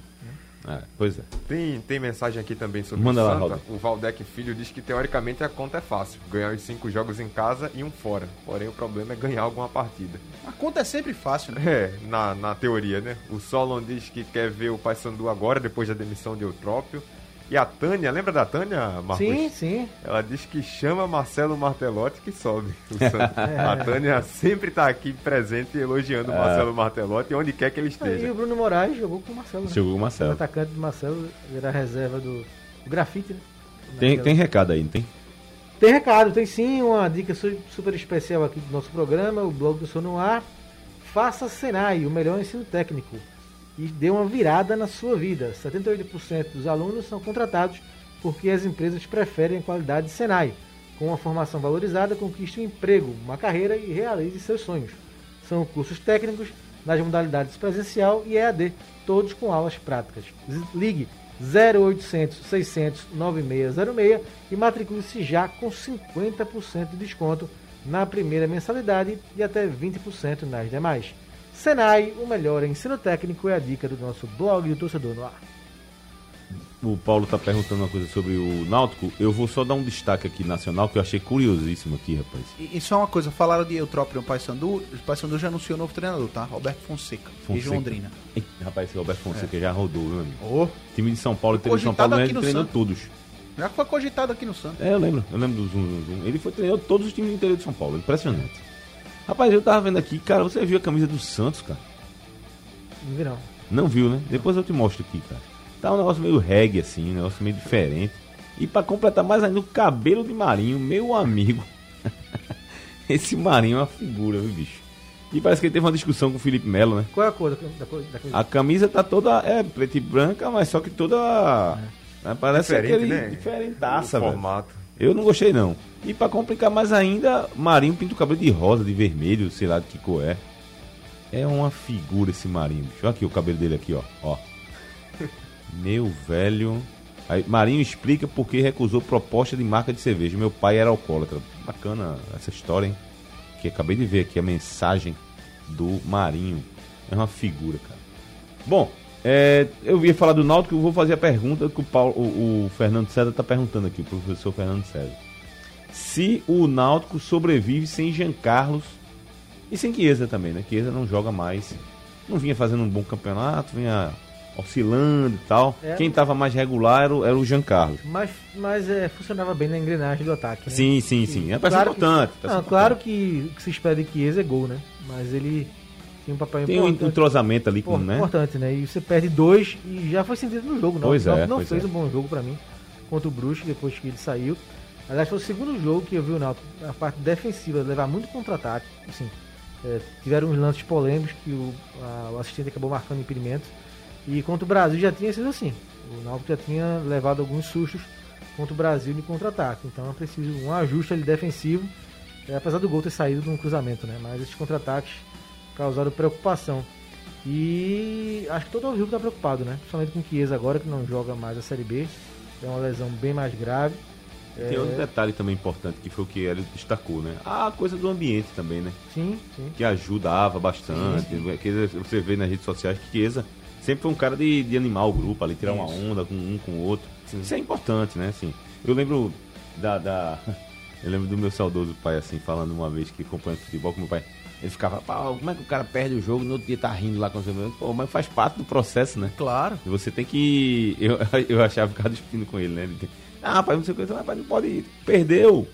É, pois é. Tem, tem mensagem aqui também sobre Manda o Santa. Lá, o Valdec Filho diz que teoricamente a conta é fácil. Ganhar os cinco jogos em casa e um fora. Porém, o problema é ganhar alguma partida. A conta é sempre fácil, né? É, na, na teoria, né? O Solon diz que quer ver o Paysandu agora, depois da demissão de Eutrópio. E a Tânia, lembra da Tânia, Marcos? Sim, sim. Ela diz que chama Marcelo Martelotti que sobe. é. A Tânia sempre está aqui presente elogiando o é. Marcelo Martelotti onde quer que ele esteja. E o Bruno Moraes jogou com o Marcelo. Né? Jogou com o Marcelo. O atacante do Marcelo era reserva do, do grafite, né? Tem, tem recado aí, não tem? Tem recado, tem sim uma dica super especial aqui do nosso programa, o blog do Sono Ar. Faça Senai, o melhor ensino técnico e deu uma virada na sua vida. 78% dos alunos são contratados porque as empresas preferem a qualidade de Senai. Com uma formação valorizada, conquiste um emprego, uma carreira e realize seus sonhos. São cursos técnicos nas modalidades presencial e EAD, todos com aulas práticas. Ligue 0800 600 9606 e matricule-se já com 50% de desconto na primeira mensalidade e até 20% nas demais. Senai, o melhor ensino técnico é a dica do nosso blog do Torcedor no Ar. O Paulo está perguntando uma coisa sobre o Náutico. Eu vou só dar um destaque aqui nacional que eu achei curiosíssimo aqui, rapaz. E, e só uma coisa, falaram de Eutrópio no Paysandu. O Paysandu já anunciou o novo treinador, tá? Roberto Fonseca, Fonseca. de Londrina. Ei, rapaz, esse Roberto Fonseca é. já rodou, meu amigo. Oh. Time de São Paulo, time de São Paulo, ele treinou todos. Já foi cogitado aqui no Santos. É, eu lembro. Eu lembro do Zoom, Zoom, Zoom. Ele foi treinou todos os times do interior de São Paulo. Impressionante. Rapaz, eu tava vendo aqui, cara, você viu a camisa do Santos, cara? Não vi não. Não viu, né? Depois eu te mostro aqui, cara. Tá um negócio meio reggae, assim, um negócio meio diferente. E para completar mais ainda, o cabelo de Marinho, meu amigo. Esse Marinho é uma figura, viu, bicho? E parece que ele teve uma discussão com o Felipe Melo, né? Qual é a cor da, da, da camisa? A camisa tá toda é preta e branca, mas só que toda. É. Né, parece Diferente, aquele né? diferentaça, velho. formato. Eu não gostei não. E para complicar mais ainda, Marinho pinta o cabelo de rosa, de vermelho, sei lá de que cor é. É uma figura esse Marinho, bicho. Olha aqui o cabelo dele aqui, ó. ó. Meu velho. Aí, Marinho explica por que recusou proposta de marca de cerveja. Meu pai era alcoólatra. Bacana essa história, hein? Que acabei de ver aqui a mensagem do Marinho. É uma figura, cara. Bom, é, eu ia falar do Náutico, eu vou fazer a pergunta que o, Paulo, o, o Fernando César está perguntando aqui, o professor Fernando César. Se o Náutico sobrevive sem Jean Carlos e sem Chiesa também, né? Chiesa não joga mais. Não vinha fazendo um bom campeonato, vinha oscilando e tal. É, Quem estava mais regular era o, era o Jean Carlos. Mas, mas é, funcionava bem na engrenagem do ataque. Né? Sim, sim, sim. É claro importante. Que, não, claro que o que se espera de Chiesa é gol, né? Mas ele tem um papel tem importante. Tem um entrosamento ali com, né? Importante, né? E você perde dois e já foi sentido no jogo. Não, pois não, é, não pois fez é. um bom jogo para mim contra o Brusque depois que ele saiu. Aliás, foi o segundo jogo que eu vi o Náutico, a parte defensiva, levar muito contra-ataque. Assim, é, tiveram uns lances polêmicos que o, a, o assistente acabou marcando impedimentos. E contra o Brasil já tinha sido assim. O Náutico já tinha levado alguns sustos contra o Brasil de contra-ataque. Então é preciso um ajuste ali defensivo, é, apesar do gol ter saído de um cruzamento, né? Mas esses contra-ataques causaram preocupação. E acho que todo o Rio está preocupado, né? Principalmente com o Chiesa agora, que não joga mais a Série B. É uma lesão bem mais grave. Tem é... outro detalhe também importante, que foi o que ele destacou, né? A coisa do ambiente também, né? Sim, sim. Que ajudava bastante. Sim, sim. Você vê nas redes sociais que Chiesa sempre foi um cara de, de animar o grupo ali, tirar Isso. uma onda com um com o outro. Sim. Isso é importante, né? Assim, eu lembro da, da... Eu lembro do meu saudoso pai, assim, falando uma vez que acompanha futebol com meu pai. Ele ficava, como é que o cara perde o jogo e no outro dia tá rindo lá com você? Pô, mas faz parte do processo, né? Claro. E você tem que. Eu, eu achava ficar discutindo com ele, né? Ele tem... Ah, rapaz, não sei o que, rapaz, não pode ir. Perdeu.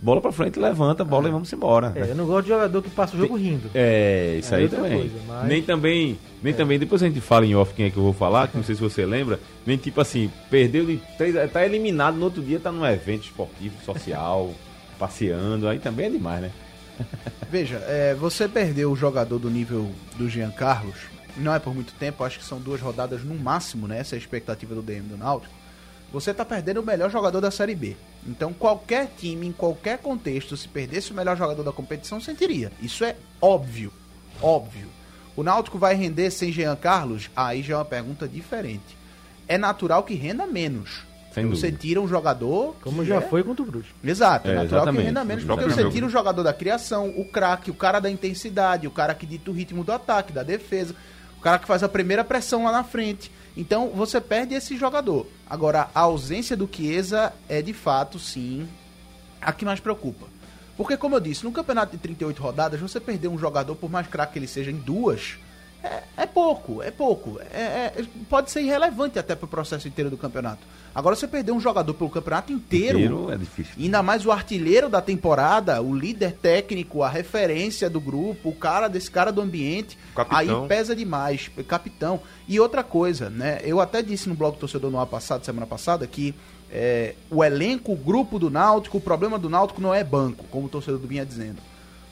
bola pra frente, levanta a bola e vamos embora. É, eu não gosto de jogador que passa o jogo rindo. É, isso É aí também. coisa, mas- Nem também, nem também, depois a gente fala em off quem é que eu vou falar, que não sei se você lembra, nem tipo assim, perdeu de três, tá eliminado, no outro dia tá num evento esportivo, social, passeando, aí também é demais, né? Veja, é, você perdeu o jogador do nível do Jean Carlos, não é por muito tempo, acho que são duas rodadas no máximo, né? Essa é a expectativa do DM do Náutico. Você tá perdendo o melhor jogador da Série B. Então, qualquer time, em qualquer contexto, se perdesse o melhor jogador da competição, sentiria. Isso é óbvio. Óbvio. O Náutico vai render sem Jean Carlos? Aí já é uma pergunta diferente. É natural que renda menos. Sem Você dúvida. tira um jogador. Como já é- foi contra o Bruxo. Exato, é, É, natural exatamente. que renda menos, No porque você jogo. tira o jogador da criação, o craque, o cara da intensidade, o cara que dita o ritmo do ataque, da defesa, o cara que faz a primeira pressão lá na frente. Então você perde esse jogador. Agora, a ausência do Chiesa é de fato, sim, a que mais preocupa. Porque, como eu disse, no campeonato de 38 rodadas, você perder um jogador, por mais craque que ele seja, em duas, é, é pouco, é pouco. É, é- pode ser irrelevante até pro processo inteiro do campeonato. Agora, você perder um jogador pelo campeonato inteiro Inteiro é difícil. Ainda mais o artilheiro da temporada, o líder técnico, a referência do grupo, o cara desse cara do ambiente. Capitão. Aí pesa demais, capitão. E outra coisa, né? Eu até disse no blog do torcedor no ar passado, semana passada, que é, o elenco, o grupo do Náutico, o problema do Náutico não é banco, como o torcedor vinha dizendo.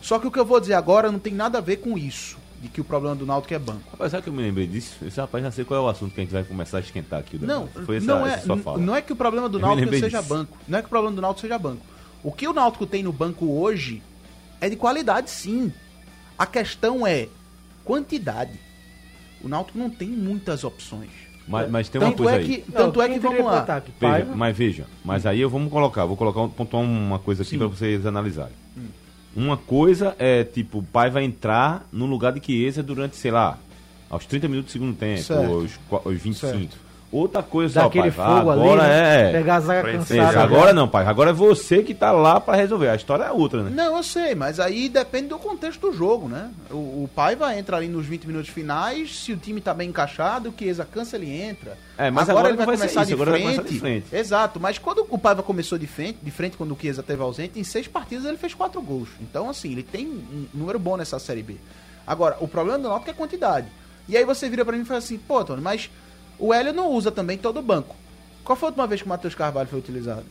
Só que o que eu vou dizer agora não tem nada a ver com isso, de que o problema do Náutico é banco. Rapaz, sabe que eu me lembrei disso? Esse rapaz já sei qual é o assunto que a gente vai começar a esquentar aqui. Não, Daniel. Foi essa, não, é, essa sua fala. não é que o problema do Eu Náutico seja disso. banco. Não é que o problema do Náutico seja banco. O que o Náutico tem no banco hoje é de qualidade, sim. A questão é quantidade. O Náutico não tem muitas opções. Mas, mas tem uma Tanto coisa é aí. que, tanto é que vamos lá. Ataque, Veja, mas veja, mas aí eu vamos colocar, vou colocar, um- pontuar uma coisa aqui para vocês analisarem. Uma coisa é tipo, o pai vai entrar no lugar de Chiesa durante, sei lá, aos 30 minutos do segundo tempo, Certo. ou aos, aos 25. Certo. Outra coisa Dá só, aquele pai, fogo ali, agora né? é. Pegar a zaga cansada. agora não, pai. Agora é você que tá lá para resolver. A história é outra, né? Não, eu sei, mas aí depende do contexto do jogo, né? O, o Paiva entra ali nos 20 minutos finais, se o time tá bem encaixado, o Chiesa cansa, ele entra. É, mas agora ele não vai vai começar isso, de agora vai frente. começar de frente. Exato, mas quando o Paiva começou de frente, de frente quando o Chiesa esteve ausente, em seis partidas ele fez quatro gols. Então, assim, ele tem um número bom nessa Série B. Agora, o problema do Náutico é a quantidade. E aí você vira pra mim e fala assim, pô, Tony, mas o Hélio não usa também todo o banco. Qual foi a última vez que o Matheus Carvalho foi utilizado?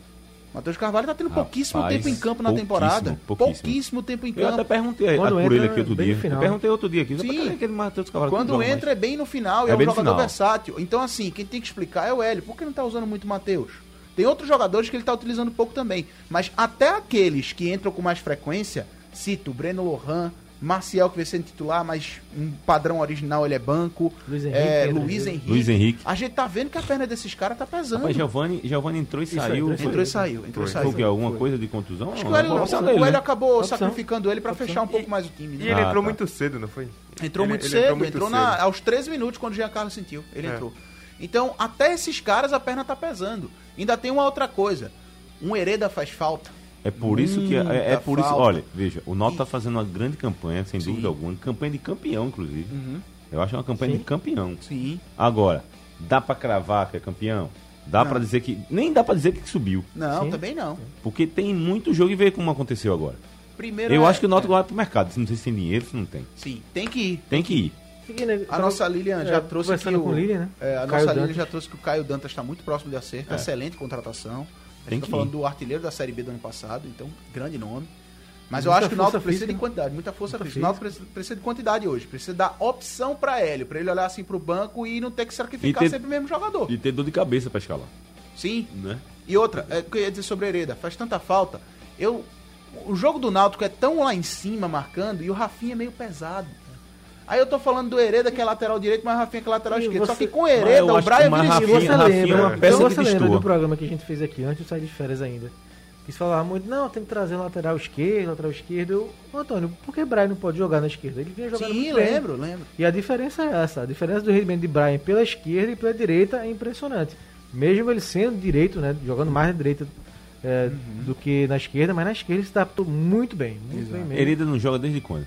O Matheus Carvalho tá tendo Rapaz, pouquíssimo tempo em campo na pouquíssimo, temporada. pouquíssimo. Pouquíssimo tempo em Eu até campo. perguntei Quando por entra, ele aqui outro bem dia. no final. Eu perguntei outro dia aqui. Sim. Aquele Matheus que Quando entra é bem no final, É é, um bem no jogador final. versátil. Então, assim, quem tem que explicar é o Hélio. Por que não tá usando muito o Matheus? Tem outros jogadores que ele tá utilizando pouco também. Mas até aqueles que entram com mais frequência, cito Breno Lohan, Marcial, que vai ser titular, mas um padrão original ele é banco. Luiz Henrique, é, Luiz Henrique. Luiz Henrique. A gente tá vendo que a perna desses caras tá pesando. Rapaz, Giovanni, Giovanni entrou e Isso, saiu. entrou e entrou e saiu, entrou e Foi saiu. o quê? Alguma Foi. coisa de contusão? Acho que o Hélio, não, o opção Hélio né? acabou Opção. sacrificando ele pra Opção. fechar um pouco mais o time. E né? ele Ah, entrou tá. muito cedo, não foi? Entrou Ele- muito ele cedo, entrou entrou, muito na- cedo. aos 13 minutos quando o Giancarlo sentiu. Ele É. entrou. Então, até esses caras a perna tá pesando. Ainda tem uma outra coisa. Um Hereda faz falta. É por isso que. É, é Muita por isso. Olha, veja, o Náutico tá fazendo uma grande campanha, sem Sim. dúvida alguma. Campanha de campeão, inclusive. Uhum. Eu acho uma campanha Sim. de campeão. Sim. Agora, dá pra cravar que é campeão? Dá pra dizer que. Nem dá pra dizer que subiu. Não, Sim. também não. Porque tem muito jogo e vê como aconteceu agora. Primeiro Eu é- acho que o Náutico é. vai pro mercado. Se não sei se tem dinheiro, se não tem. Sim, tem que ir. Tem que ir. Né, A nossa Lilian já é, trouxe que conversando o, com o Lilian, né? é, a Caio nossa Lilian já trouxe que o Caio Dantas está muito próximo de acerto. É. Excelente contratação. Tem gente que tá falando do artilheiro da Série B do ano passado, então, grande nome. Mas eu Muita acho que o Náutico precisa de quantidade, muita força Muita física. O Náutico precisa, de quantidade hoje. Precisa dar opção para Hélio, para ele olhar assim pro banco e não ter que sacrificar ter- sempre o mesmo jogador. E ter dor de cabeça pra escalar. Sim. Né? E outra, é, o que eu ia dizer sobre Hereda, faz tanta falta. Eu, o jogo do Náutico é tão lá em cima marcando e o Rafinha é meio pesado. Aí eu tô falando do Hereda que é lateral direito, mas o Rafinha que é lateral esquerdo. Só que com Hereda, o Brian vira Rafinha- esquerdo. você Rafinha lembra, é uma peça então que você lembra do programa que a gente fez aqui antes de sair de férias ainda. Que se falava muito, não, tem que trazer um lateral esquerdo, lateral esquerdo. Eu, "Ô, Antônio, por que Brian não pode jogar na esquerda? Ele vinha jogando Sim, muito bem. lembro, lembro. E a diferença é essa. A diferença do rendimento de Brian pela esquerda e pela direita é impressionante. Mesmo ele sendo direito, né? Jogando mais na direita é, Uhum. do que na esquerda, mas na esquerda ele se adaptou muito bem. Muito bem mesmo. Hereda não joga desde quando?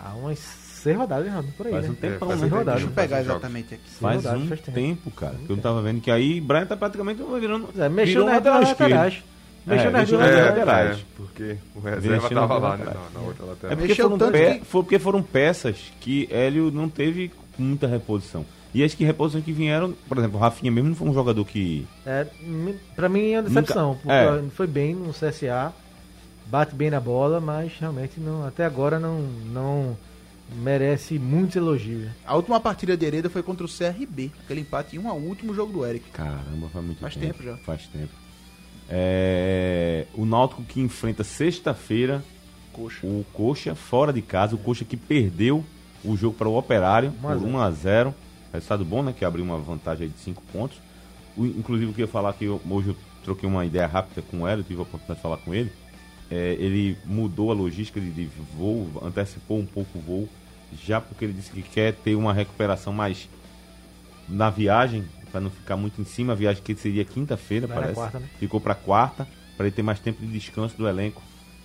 Há umas seis rodadas, Renato, por aí, Faz né? um tempão, faz né? tempo. rodadas. Deixa eu Faz pegar exatamente aqui. Faz rodado, um faz tempo. tempo, cara. Que eu não tava vendo que aí Brian tá praticamente virando. É, mexeu virou um nas esquerdo. laterais. Mexeu nas duas É, laterais. é, porque o reserva tava lá, né? laterais. Na, na outra lateral. É porque, Mexeu foram tanto pe- que- foi porque foram peças que Hélio não teve muita reposição. E as que reposições que vieram, por exemplo, o Rafinha mesmo não foi um jogador que. É, pra mim é uma decepção, Nunca- porque é. foi bem no CSA, bate bem na bola, mas realmente não, até agora não, não merece muitos elogios. A última partida de Hereda foi contra o CRB. Aquele empate em 1 a 1 último jogo do Eric. Caramba, faz muito Faz tempo. tempo já. Faz tempo. É, o Náutico que enfrenta sexta-feira o Coxa fora de casa, o Coxa que perdeu o jogo para o Operário Um a por zero. 1 a 0 Resultado bom, né? Que abriu uma vantagem aí de 5 pontos. O- inclusive, eu queria falar que eu- hoje eu troquei uma ideia rápida com o Hélio, tive a oportunidade de falar com ele. É, ele mudou a logística de, de voo, antecipou um pouco o voo, já porque ele disse que quer ter uma recuperação mais na viagem, para não ficar muito em cima. A viagem que seria quinta-feira, parece. quarta, né? Ficou para quarta, para ele ter mais tempo de descanso do elenco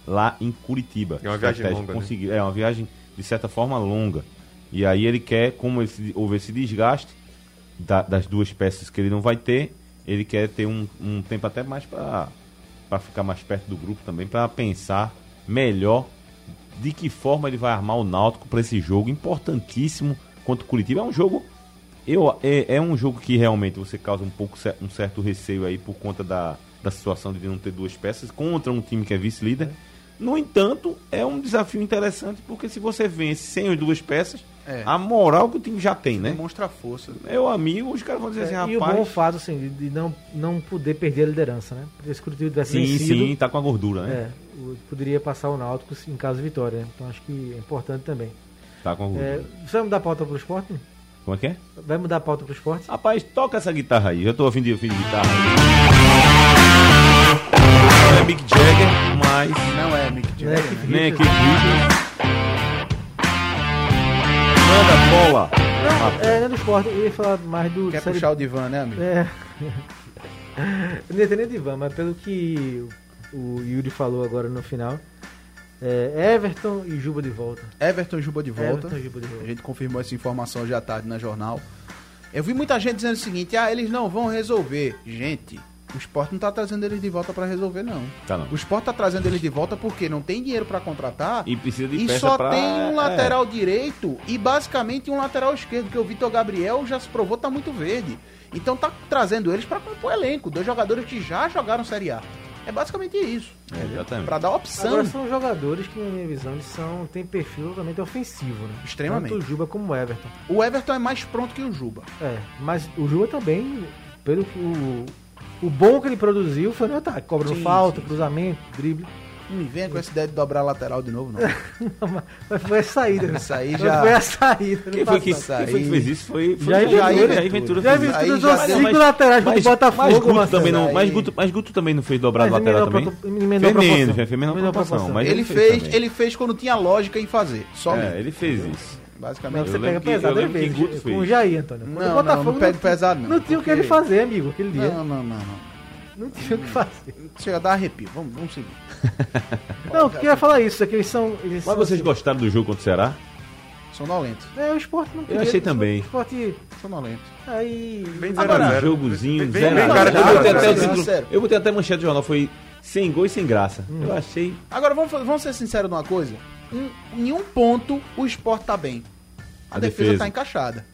lá em Curitiba. É uma viagem longa, né? conseguir- É uma viagem, de certa forma, longa. E aí ele quer, como esse, houve esse desgaste da- das duas peças que ele não vai ter, ele quer ter um, um tempo até mais para ficar mais perto do grupo também, para pensar melhor de que forma ele vai armar o Náutico para esse jogo importantíssimo contra o Curitiba. É um jogo eu, é, é um jogo que realmente você causa um pouco um certo receio aí por conta da, da situação de não ter duas peças contra um time que é vice-líder. No entanto, é um desafio interessante porque se você vence sem as duas peças, É. a moral que o time já tem, né? Demonstra força. Meu amigo, os caras vão dizer É, assim, e o bom rapaz. fato assim, de, de não, não poder perder a liderança, né? Porque se o Curitiba tivesse Sim, vencido, sim, tá com a gordura, né? é, o- poderia passar o Náutico em caso de vitória. né? Então acho que é importante também. Tá com a gordura. É, você vai mudar a pauta pro esporte? Como é que é? Vai mudar a pauta pro esporte? Rapaz, toca essa guitarra aí. Eu tô ouvindo de, de guitarra aí. Não é Mick Jagger, mas Não é, Mick Não é Jagger, Manda bola. Não, é, não é do esporte, eu ia falar mais do. Quer série- puxar o divã, né, amigo? É. Eu não ia ter nem divã, mas pelo que o Yuri falou agora no final, é Everton e Juba de volta. Everton e Juba de volta. Everton e Juba de A volta. gente confirmou essa informação hoje à tarde na jornal. Eu vi muita gente dizendo o seguinte: ah, eles não vão resolver. Gente, o esporte não tá trazendo eles de volta pra resolver, não. Tá não. O esporte tá trazendo eles de volta porque não tem dinheiro pra contratar E precisa de e peça só pra... tem um é. lateral direito e basicamente um lateral esquerdo, que o Vitor Gabriel já se provou tá muito verde. Então tá trazendo eles pra compor elenco, dois jogadores que já jogaram Série A. É basicamente isso. É, exatamente. Pra dar opção. Agora são jogadores que, na minha visão, eles são, têm perfil totalmente ofensivo, né? Extremamente. Tanto o Juba como o Everton. O Everton é mais pronto que o Juba. É, mas o Juba também, pelo que o, o bom que ele produziu foi no ataque, cobrando Sim, falta, sim. cruzamento, drible. Não me venha com essa ideia de dobrar a lateral de novo, não. Mas foi a saída. né? Isso aí já- Foi a saída. no Quem foi, que, quem foi que fez isso? Foi, foi Jair foi Ventura. Jair Ventura. Fez já dos deu- cinco mas- laterais contra o Botafogo, mas Guto Marcelo. também não. Mas Guto, mas Guto também não fez dobrado Mas lateral também? pro- a Fez menos, proporção. fez proporção. proporção. Mas ele, ele fez, também. ele fez quando tinha lógica em fazer. Só É, ele fez isso. Basicamente. você Eu pega que- pesado eu que vezes. Guto Com fez. o Jair, Antônio. Não, Contra o não, Botafogo não pego pesado, não. Não tinha o que ele Porque- fazer, amigo, aquele dia. Não, não, não, não. Não tinha o que fazer. Chega a dar arrepio. Vamos, vamos seguir. Não, eu queria falar isso, é que eles são. Eles Mas são vocês assim, gostaram do jogo contra o Ceará? Sonolento. É, o esporte não queria. achei o também. esporte. Sonolento. Aí. Bem Agora, 0 a 0. jogozinho, Bem- zero bem zero. de Eu botei zero até o zero. Eu botei até manchete do jornal, foi sem gol e sem graça. Hum. Eu achei. Agora, vamos, vamos ser sinceros numa coisa. Em nenhum ponto o esporte tá bem. A, A defesa, defesa. tá encaixada.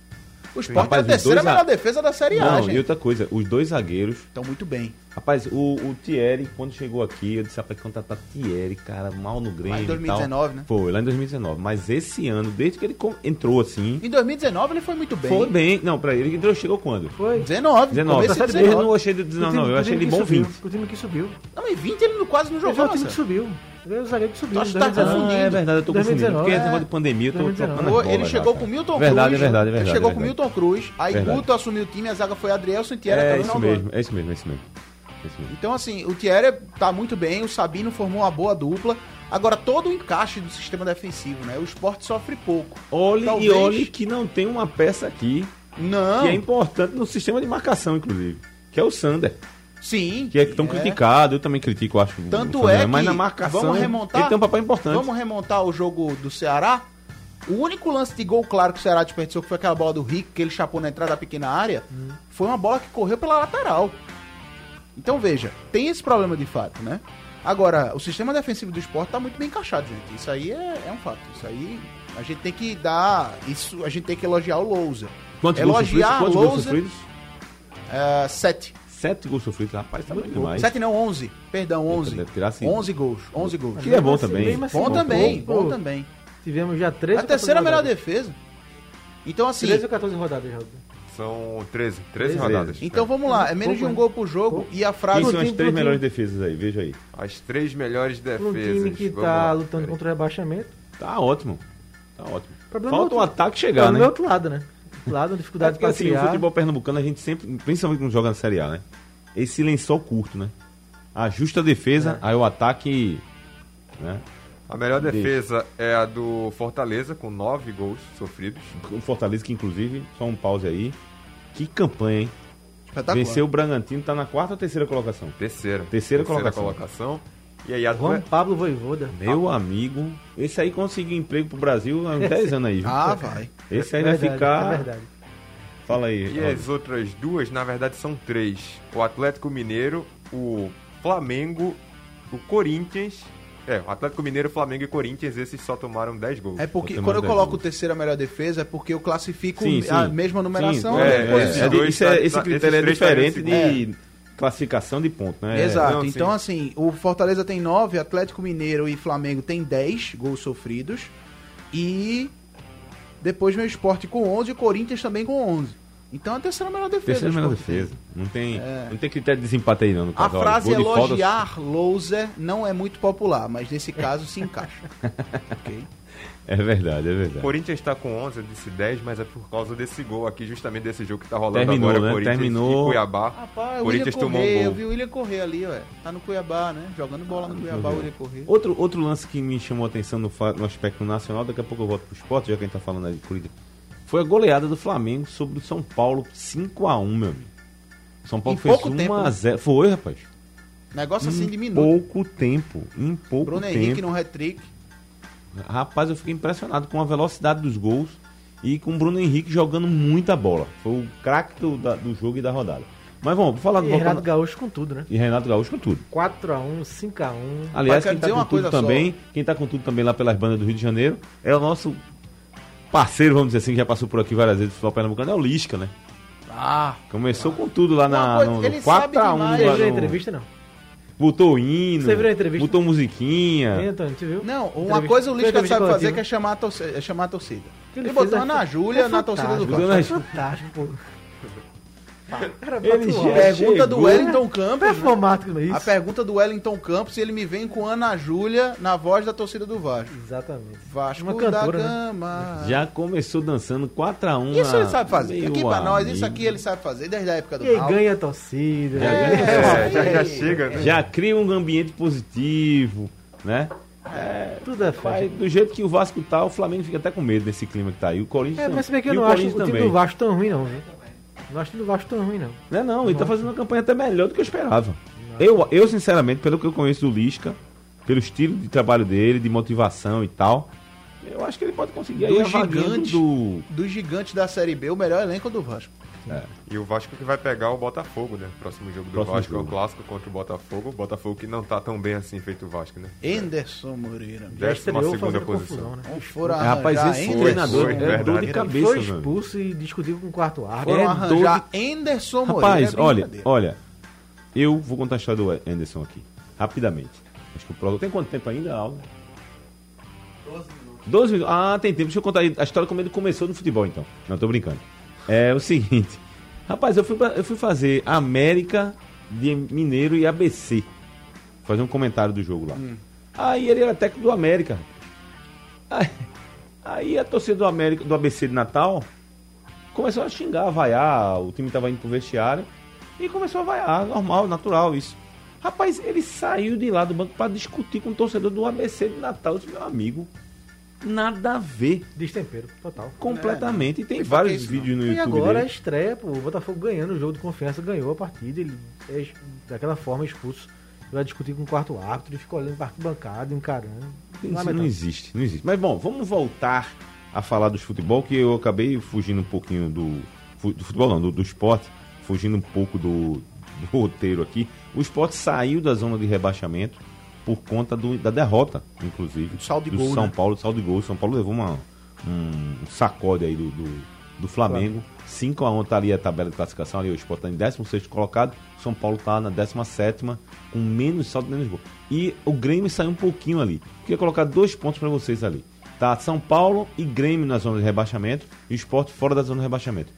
O esporte Rapaz, é a terceira dois a- melhor defesa da Série A, Não, e gente. outra coisa, os dois zagueiros. Estão muito bem. Rapaz, o, o Thierry, quando chegou aqui, eu disse, rapaz, contratar Thierry, cara, mal no Grêmio. Lá em e 2019, tal. né? Foi, lá em 2019. Mas esse ano, desde que ele entrou assim. Em 2019 ele foi muito bem. Foi bem. Não, pra ele entrou, chegou quando? Foi. 19. 19. começo de Eu 19. não achei de. Não, não, eu achei ele bom 20. O time que subiu. Não, mas 20 ele quase não Ele foi jogou, o time que subiu. Ele é o zagueiro que subiu. Em que tá 2019. confundindo? Ah, é verdade, eu tô confundindo. 2019, Porque esse é. negócio de pandemia, eu tô 2019. trocando as Ele chegou já, com. Milton Verdade, Cruz. é verdade, é Ele verdade, chegou é com. Milton Cruz. Aí Verdade. Guto assumiu o time, a zaga foi Adrielson e É é isso mesmo, é isso mesmo. É isso mesmo. Então, assim, o Thierry tá muito bem, o Sabino formou uma boa dupla. Agora, todo o encaixe do sistema defensivo, né? O esporte sofre pouco. Olhe Talvez- e olhe que não tem uma peça aqui Não. que é importante no sistema de marcação, inclusive. Que é o Sander. Sim. Que é tão criticado, eu também critico, acho. Tanto é que Mas na marcação, vamos remontar, ele tem um papel importante. Vamos remontar o jogo do Ceará. O único lance de gol claro que o Ceará desperdiçou, que foi aquela bola do Rick, que ele chapou na entrada da pequena área, Hum. foi uma bola que correu pela lateral. Então veja, tem esse problema de fato, né? Agora, o sistema defensivo do esporte tá muito bem encaixado, gente. Isso aí é, é um fato. Isso aí a gente tem que dar. Isso a gente tem que elogiar o Lousa. Quantos gols sofridos? Elogiar Quantos gols Lousa. sofridos? É, sete. Sete gols sofridos. Rapaz, tá bom demais. Sete não, onze. Perdão, onze. Deve tirar cinco. Onze gols. Onze gols. Que é bom assim, também. assim, Bom também, pô, bom também. Tivemos já 13 A terceira 14 melhor defesa. Então, assim. 13 ou 14 rodadas, Raul. São 13, 13 Treze. rodadas. Então vamos lá, é menos de um gol por jogo e a frase. Quem são as três melhores time. defesas aí? Veja aí. As três melhores Para um defesas. time que Vamos tá lá, lutando peraí. contra o rebaixamento. Tá ótimo. Tá ótimo. Problema Falta é o outro- ataque Tá chegar, no né? outro lado, né? Lado, É dificuldade porque para assim, o criar. futebol pernambucano a gente sempre, principalmente quando joga na Série A, né? Esse lençol curto, né? Ajusta a defesa, aí o ataque. Né? A melhor Deixa. defesa é a do Fortaleza, com 9 gols sofridos. O Fortaleza, que inclusive, só um pause aí. Que campanha, hein? Espetacular. Venceu o Bragantino, tá na quarta ou terceira colocação? Terceira. Terceira colocação. colocação. E aí Juan Pablo Voivoda. Meu amigo, esse aí conseguiu emprego pro Brasil há uns 10 anos aí, viu? Ah, vai. Esse aí Verdade, vai ficar. É verdade. Fala aí. E as outras duas, na verdade, são três. O Atlético Mineiro, o Flamengo, o Corinthians. É, o Atlético Mineiro, Flamengo e Corinthians, esses só tomaram 10 gols. É porque quando eu coloco dez terceira melhor defesa é porque eu classifico Sim, sim. a mesma numeração. Sim, né? é, Depois- é, É, dois é- tá- esse tá- critério é três diferente tá de classificação de ponto, né? Exato. não, então, sim. assim, o Fortaleza tem 9, Atlético Mineiro e Flamengo tem 10 gols sofridos. E depois vem o Esporte com 11 e o Corinthians também com 11. Então a terceira melhor defesa. Terceira melhor defesa. Não tem, É. não tem critério de desempate aí, não. no A caso, olha, frase falta- elogiar Louser não é muito popular, mas nesse caso se encaixa. Ok? É verdade, é O verdade. Corinthians tá com 11, eu disse 10, mas é por causa desse gol aqui, justamente desse jogo que tá rolando Terminou, agora, né? Corinthians Terminou. e Cuiabá. Rapaz, o Corinthians William tomou um Correia, eu gol. vi o William Correia ali, ué. Tá no Cuiabá, né? Jogando bola no Cuiabá, o William Correia. Outro, outro lance que me chamou a atenção no, no aspecto nacional, daqui a pouco eu volto pro esporte, já que a gente tá falando aí de Corinthians, foi a goleada do Flamengo sobre o São Paulo, 5x1, meu amigo. São Paulo Em fez pouco 1 tempo, a né? 0 Foi, rapaz. Negócio assim de Em minuto. pouco tempo. Em pouco Bruno tempo. Henrique no hat-trick. Rapaz, eu fiquei impressionado com a velocidade dos gols e com o Bruno Henrique jogando muita bola. Foi o craque do, da- do jogo e da rodada. Mas vamos, vou falar E do Renato Gaúcho com tudo, né? E Renato Gaúcho com tudo. 4x1, 5x1. Aliás, quem tá com tudo só. também, quem tá com tudo também lá pelas bandas do Rio de Janeiro, é o nosso parceiro, vamos dizer assim, que já passou por aqui várias vezes do futebol pernambucano, é o Lisca, né? Ah, Começou com tudo lá na, coisa, no, no sabe 4x1. demais. Você lá viu a no- entrevista, não? Botou hino, Você viu a entrevista? botou musiquinha. Você viu? não, uma Entrevista- coisa o Lisca sabe fazer que é chamar a torcida. É chamar a torcida. Ele, fez botou a Ana Júlia é na torcida do. Dona- É fantástico, pô. Cara, Ele já-. Pergunta chegou. do Wellington Campos. né? Performático, isso. A pergunta do Wellington Campos e ele me vem com Ana Júlia na voz da torcida do Vasco. Exatamente. Vasco Uma da cantora, né? Gama. Já começou dançando 4x1. Isso na- ele sabe fazer. Meu Aqui pra nós, isso amigo. aqui ele sabe fazer desde a época do E Náutico. ganha a torcida. Já né? ganha a É, torcida. já, já é. chega, né? Já cria um ambiente positivo, né? Tudo é Vai, fácil. do jeito que o Vasco tá, o Flamengo fica até com medo desse clima que tá aí. O Corinthians É, mas se bem que eu o não acho o time também. do Vasco tão ruim, não, viu? Não acho o time do Vasco tão ruim, não. Não é não, ele tá fazendo uma campanha até melhor do que eu esperava. Eu, eu, sinceramente, pelo que eu conheço do Lisca, pelo estilo de trabalho dele, de motivação e tal, eu acho que ele pode conseguir aí Do a vaguinha gigante. do... Dos gigantes da Série B, o melhor elenco é do Vasco. E o Vasco que vai pegar o Botafogo, né? Próximo jogo do Próximo Vasco é jogo. o clássico contra o Botafogo. O Botafogo que não tá tão bem assim feito o Vasco, né? Enderson Moreira. Décima estreou segunda posição. confusão, né? Não foram É, rapaz, esse Enderson treinador foi, é verdade. dor de cabeça, Foi expulso e discutiu com o quarto árbitro. Foram É arranjar Enderson Moreira. Rapaz, é olha, olha, eu vou contar a história do Anderson aqui, rapidamente. Acho que o programa tem quanto tempo ainda, Aldo? 12 minutos. Ah, tem tempo. Deixa eu contar aí a história como ele começou no futebol, então. Não, tô brincando. É o seguinte. Rapaz, eu fui, pra- eu fui fazer América de Mineiro e ABC. Fazer um comentário do jogo lá. Aí ele era técnico do América. Aí, aí a torcida do América, do ABC de Natal começou a xingar, a vaiar, o time tava indo pro vestiário e começou a vaiar, normal, natural isso. Rapaz, ele saiu de lá do banco para discutir com o torcedor do ABC de Natal, eu disse, meu amigo. Nada a ver, Destempero, total. completamente. E tem Não vários isso, não. vídeos no E YouTube agora a dele. estreia, pô, o Botafogo ganhando o jogo de confiança, ganhou a partida, ele é daquela forma expulso. Vai discutir com o quarto árbitro, ele fica olhando para arquibancada, encarando. Isso não Lamentável. existe, não existe. Mas bom, vamos voltar a falar dos futebol, que eu acabei fugindo um pouquinho do, do futebol, não, do, do esporte, fugindo um pouco do, do roteiro aqui, o esporte saiu da zona de rebaixamento por conta do, da derrota, inclusive. Do saldo de do gol, São né? Paulo, do saldo de gol. São Paulo levou uma, um sacode aí do, do, do Flamengo. 5 a 1 tá ali a tabela de classificação, ali o Sport tá em 16 colocado, São Paulo tá na 17 com menos saldo, menos gol. E o Grêmio saiu um pouquinho ali. Queria colocar dois pontos para vocês ali. Tá São Paulo e Grêmio na zona de rebaixamento e o Sport fora da zona de rebaixamento.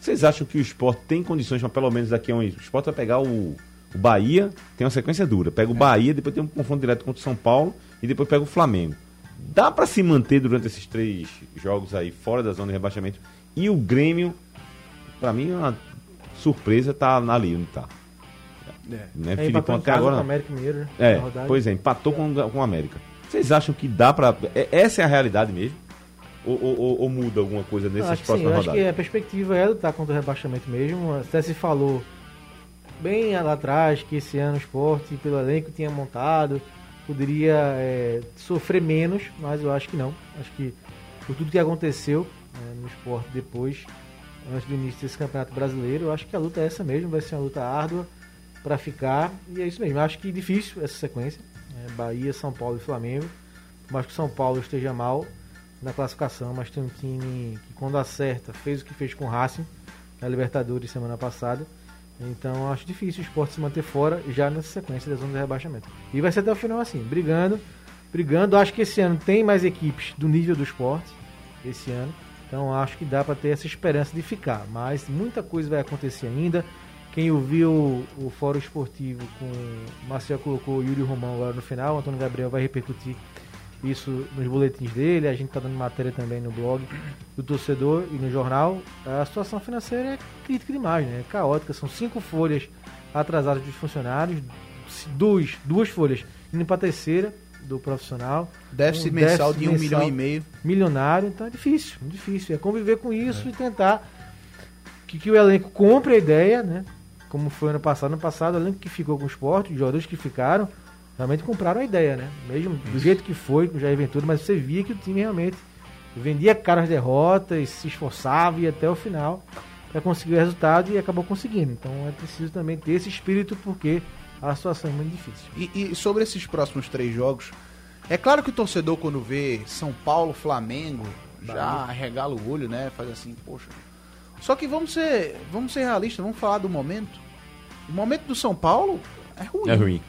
Vocês acham que o Sport tem condições, mas pelo menos daqui a um. O Sport vai pegar o, o Bahia, tem uma sequência dura. Pega o Bahia, depois tem um confronto direto contra o São Paulo e depois pega o Flamengo. Dá para se manter durante esses três jogos aí fora da zona de rebaixamento. E o Grêmio, para mim, é uma surpresa tá ali onde tá. É. Né, É, Filipão até agora. com. América Mineiro, né? É, pois é, empatou com, com o América. Vocês acham que dá pra. é- Essa é a realidade mesmo? Ou, ou- ou- ou muda alguma coisa nessas acho que sim, eu acho que rodadas? a perspectiva é lutar contra o rebaixamento mesmo. Até se falou bem lá atrás que esse ano o esporte, pelo elenco que tinha montado, poderia é, sofrer menos, mas eu acho que não. Acho que por tudo que aconteceu né, no esporte depois, antes do início desse campeonato brasileiro, eu acho que a luta é essa mesmo, vai ser uma luta árdua para ficar, e é isso mesmo. Eu acho que difícil essa sequência, né, Bahia, São Paulo e Flamengo. Mas que o São Paulo esteja mal na classificação, mas tem um time que quando acerta fez o que fez com o Racing na Libertadores semana passada. Então acho difícil o esporte se manter fora já nessa sequência da zona de rebaixamento. E vai ser até o final assim, brigando, brigando. Acho que esse ano tem mais equipes do nível do esporte esse ano. Então acho que dá para ter essa esperança de ficar. Mas muita coisa vai acontecer ainda. Quem ouviu o Fórum Esportivo com o Marcel colocou Yuri Romão agora no final, Antônio Gabriel vai repercutir isso nos boletins dele, a gente está dando matéria também no blog do torcedor e no jornal. A situação financeira é crítica demais, né? É caótica. São cinco folhas atrasadas dos funcionários, duas, duas folhas indo para a terceira do profissional. Déficit Um mensal déficit de um mensal milhão e meio. milionário, então é difícil, difícil. É conviver com isso e tentar que, que o elenco compre a ideia, né? Como foi ano passado. Ano passado, o elenco que ficou com o esporte, os jogadores que ficaram, realmente compraram a ideia, né? Mesmo do jeito que foi com o Jair Ventura, mas você via que o time realmente vendia caro as derrotas, se esforçava e ia até o final para conseguir o resultado e acabou conseguindo. Então é preciso também ter esse espírito porque a situação é muito difícil. E, e sobre esses próximos três jogos, é claro que o torcedor, quando vê São Paulo, Flamengo, já regala o olho, né? Faz assim, poxa. Só que vamos ser, vamos ser realistas, vamos falar do momento. O momento do São Paulo é ruim. É ruim.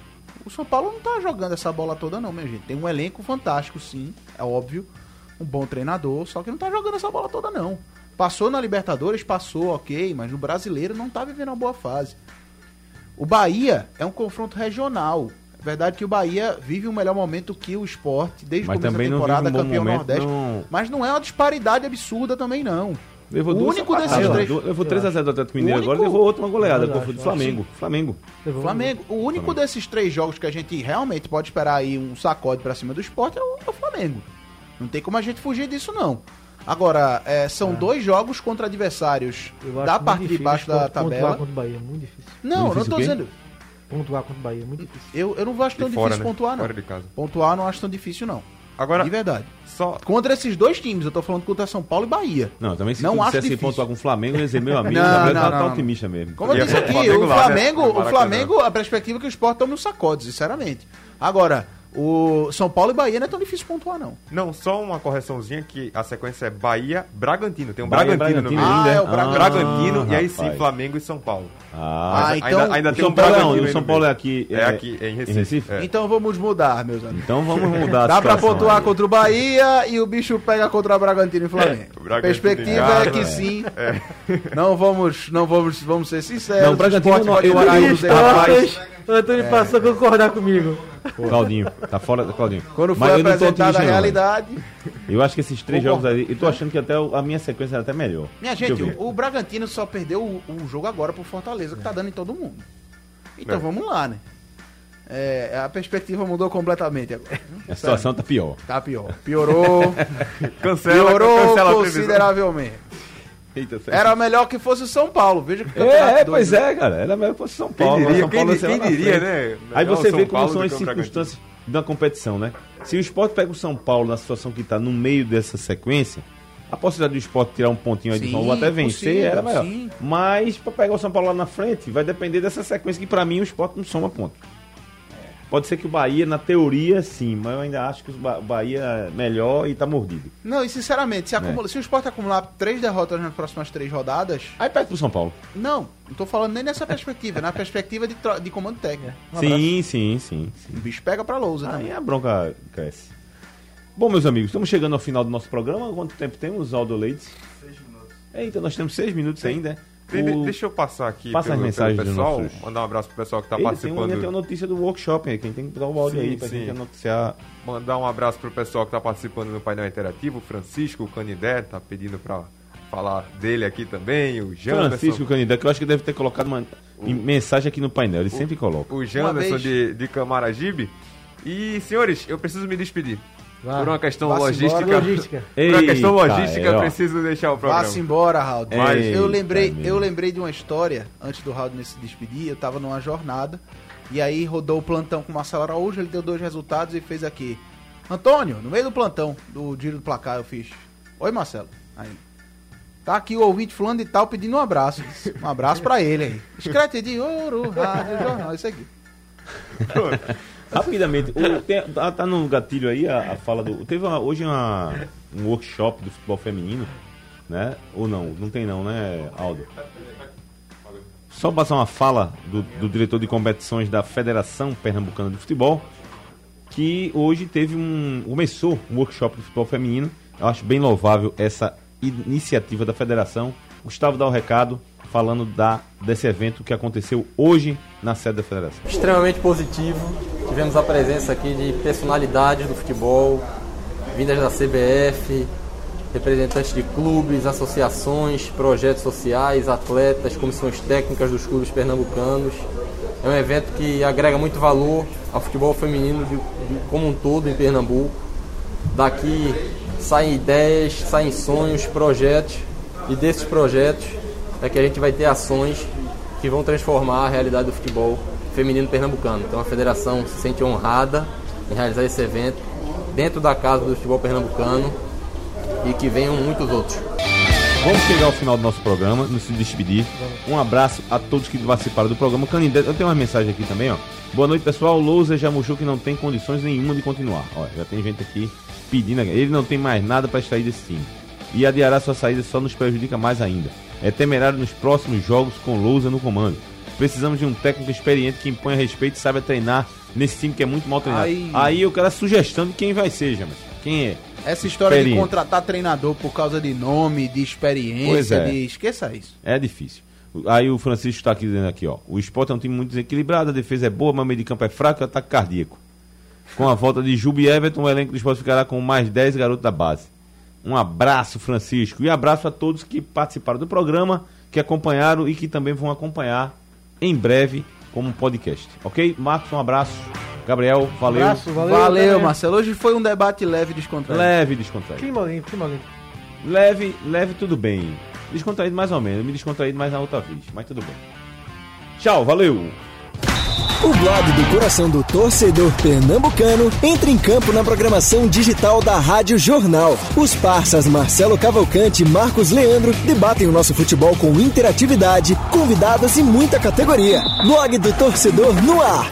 O São Paulo não tá jogando essa bola toda, não, minha gente. Tem um elenco fantástico, sim, é óbvio. Um bom treinador, só que não tá jogando essa bola toda, não. Passou na Libertadores, passou, ok, mas no brasileiro não tá vivendo uma boa fase. O Bahia é um confronto regional. É verdade que o Bahia vive um melhor momento que o esporte, desde o começo da temporada, um campeão momento, Nordeste. não. Mas não é uma disparidade absurda também, não. Levou O duas único desses né? três- Levou eu 3x0 do Atlético Mineiro O agora, único- levou outra uma goleada, Eu acho, do Flamengo. Flamengo. Flamengo, o único Flamengo. desses três jogos que a gente realmente pode esperar aí um sacode pra cima do esporte é o, é o Flamengo. Não tem como a gente fugir disso, não. Agora, é, são dois jogos contra adversários da parte de baixo da tabela. contra o Bahia, é muito difícil. Não, Muito não difícil tô o quê? dizendo. Pontuar contra o Bahia é muito difícil. Eu, eu não acho tão difícil fora, né? pontuar, não. Fora de casa. Pontuar não acho tão difícil, não. Agora, De verdade. Só. Contra esses dois times, eu tô falando contra São Paulo e Bahia. Não, também se Não acho dissesse pontuar com o Flamengo, eu ia dizer, meu amigo, Não, o Gabriel não, tá, não, tá otimista mesmo. Como eu disse aqui, Flamengo o lá, né? Flamengo, No o. Flamengo, a perspectiva é que o Sport tome um sacode, sinceramente. Agora, o São Paulo e Bahia não é tão difícil pontuar, não. Não, só uma correçãozinha que a sequência é Bahia, Bragantino. Tem um Bahia, Bragantino, no Bragantino meio. ainda. ainda. Ah, é o Bra- Bragantino e aí rapaz. sim Flamengo e São Paulo. Ah, Ah, Mas então- ainda, ainda o tem São um Paulo é Bragantino O São no Paulo é meio. aqui. É aqui, é em Recife. É. Então vamos mudar, meus amigos. Então vamos mudar Dá pra pontuar aí. contra o Bahia e o bicho pega contra o Bragantino e Flamengo. o Bragantino Perspectiva em é que é. sim. Não vamos, não vamos, vamos ser sinceros. Não, o Bragantino pode eu- eu- nos rapaz. O Antônio passou a concordar comigo. Claudinho, tá fora, Claudinho. Quando foi Mas apresentada a não, realidade. Eu acho que esses três Concordo. jogos aí, eu tô achando que até a minha sequência é até melhor. Minha gente, o, o Bragantino só perdeu o, o jogo agora pro Fortaleza, que tá dando em todo mundo. Então É. vamos lá, né? É, a perspectiva mudou completamente agora. A situação tá pior. Tá pior. Piorou. Cancela, piorou cancela consideravelmente. Eita, Era melhor que fosse o São Paulo. Veja que É, é, pois é, cara. Era melhor que fosse São Quem Paulo. diria, São quem, Paulo quem na diria, né? Aí você São vê como Paulo são as circunstâncias da competição, né? Se o Sport pega o São Paulo na situação que está no meio dessa sequência, A possibilidade do esporte tirar um pontinho aí de Sim, São Paulo até vencer possível, era maior. sim. Mas para pegar o São Paulo lá na frente, vai depender dessa sequência que para mim o esporte não soma ponto. Pode ser que o Bahia, na teoria, sim, mas eu ainda acho que o Ba- Bahia é melhor e tá mordido. Não, e sinceramente, se, É. acumula- se o Sport acumular três derrotas nas próximas três rodadas, Aí perde pro São Paulo. não, não tô falando nem nessa perspectiva, na perspectiva de, de comando técnico. Um sim, sim, sim, sim. O bicho pega pra lousa, Aí né? a bronca cresce. Bom, meus amigos, estamos chegando ao final do nosso programa. Quanto tempo temos, Aldo Leite? Seis minutos. Eita, nós temos seis minutos ainda. O- Deixa eu passar aqui Passa as pelo, mensagens pelo pessoal, nossos- mandar um abraço pro pessoal que está Ele tem, participando. ainda tem uma notícia do workshop aí. Quem tem que dar o áudio Sim, aí pra sim. gente anunciar. Mandar um abraço pro pessoal que está participando no painel interativo, o Francisco, o Canidé, tá pedindo para falar dele aqui também, o Janderson. Francisco Canidé, que eu acho que deve ter colocado uma em- mensagem aqui no painel. Ele sempre coloca. o Janderson vez- de, de Camaragibe. E, senhores, eu preciso me despedir. Vá. Por uma questão Vá-se logística. Logística. Por uma questão logística, é, preciso deixar o programa. Vá-se embora, Raul. Mas Eita, eu lembrei, eu lembrei de uma história antes do Raul se despedir. Eu tava numa jornada e aí rodou o plantão com o Marcelo Araújo. Ele deu dois resultados e fez aqui. Antônio, no meio do plantão do giro do placar, eu fiz. Oi, Marcelo. Aí. Tá aqui o ouvinte fulano de tal pedindo um abraço. Um abraço pra ele aí. Escrete de ouro, rádio, jornal, isso aqui. Rapidamente, o- tem- tá, tá no gatilho aí a, a fala do. Teve uma- hoje uma, um workshop do futebol feminino, né? Ou não? Não tem não, né, Aldo? Só passar uma fala do, do diretor de competições da Federação Pernambucana de Futebol, que hoje teve um. começou um workshop de futebol feminino. Eu acho bem louvável essa iniciativa da federação. Gustavo dá o recado falando da, desse evento que aconteceu hoje na sede da federação. extremamente positivo. Tivemos a presença aqui de personalidades do futebol, vindas da CBF, representantes de clubes, associações, projetos sociais, atletas, comissões técnicas dos clubes pernambucanos. É um evento que agrega muito valor ao futebol feminino de, de- como um todo em Pernambuco. Daqui saem ideias, saem sonhos, projetos, e desses projetos é que a gente vai ter ações que vão transformar a realidade do futebol feminino pernambucano. Então a federação se sente honrada em realizar esse evento dentro da casa do futebol pernambucano e que venham muitos outros. Vamos chegar ao final do nosso programa, nos despedir. Um abraço a todos que participaram do programa. Canindé, eu tenho uma mensagem aqui também, ó. Boa noite, pessoal. Lousa já mostrou que não tem condições nenhuma de continuar. Já tem gente aqui pedindo. Ele não tem mais nada para extrair desse time. E adiará sua saída só nos prejudica mais ainda. É temerário nos próximos jogos com Lousa no comando. Precisamos de um técnico experiente que imponha respeito e saiba treinar nesse time que é muito mal treinado. Aí- Aí, eu quero a sugestão de quem vai ser, James. Quem é? Essa história de Experiente. contratar treinador por causa de nome, de experiência, é. de. Esqueça isso. É difícil. Aí o Francisco está aqui dizendo aqui, ó. O esporte é um time muito desequilibrado, a defesa é boa, mas o meio de campo é fraco e o ataque cardíaco. Com a volta de Jubi e Everton, o elenco do esporte ficará com mais 10 garotos da base. Um abraço, Francisco. E abraço a todos que participaram do programa, que acompanharam e que também vão acompanhar em breve como podcast. Ok? Marcos, um abraço. Gabriel, valeu. Abraço, valeu. Valeu. Marcelo. Hoje foi um debate leve e descontraído. Leve e descontraído. Clima limpo, clima limpo. Leve, leve, tudo bem. Descontraído mais ou menos. Me descontraído mais na outra vez, mas tudo bem. Tchau, valeu. O blog do coração do torcedor pernambucano entra em campo na programação digital da Rádio Jornal. Os parças Marcelo Cavalcante e Marcos Leandro debatem o nosso futebol com interatividade, convidados e muita categoria. Blog do torcedor no ar.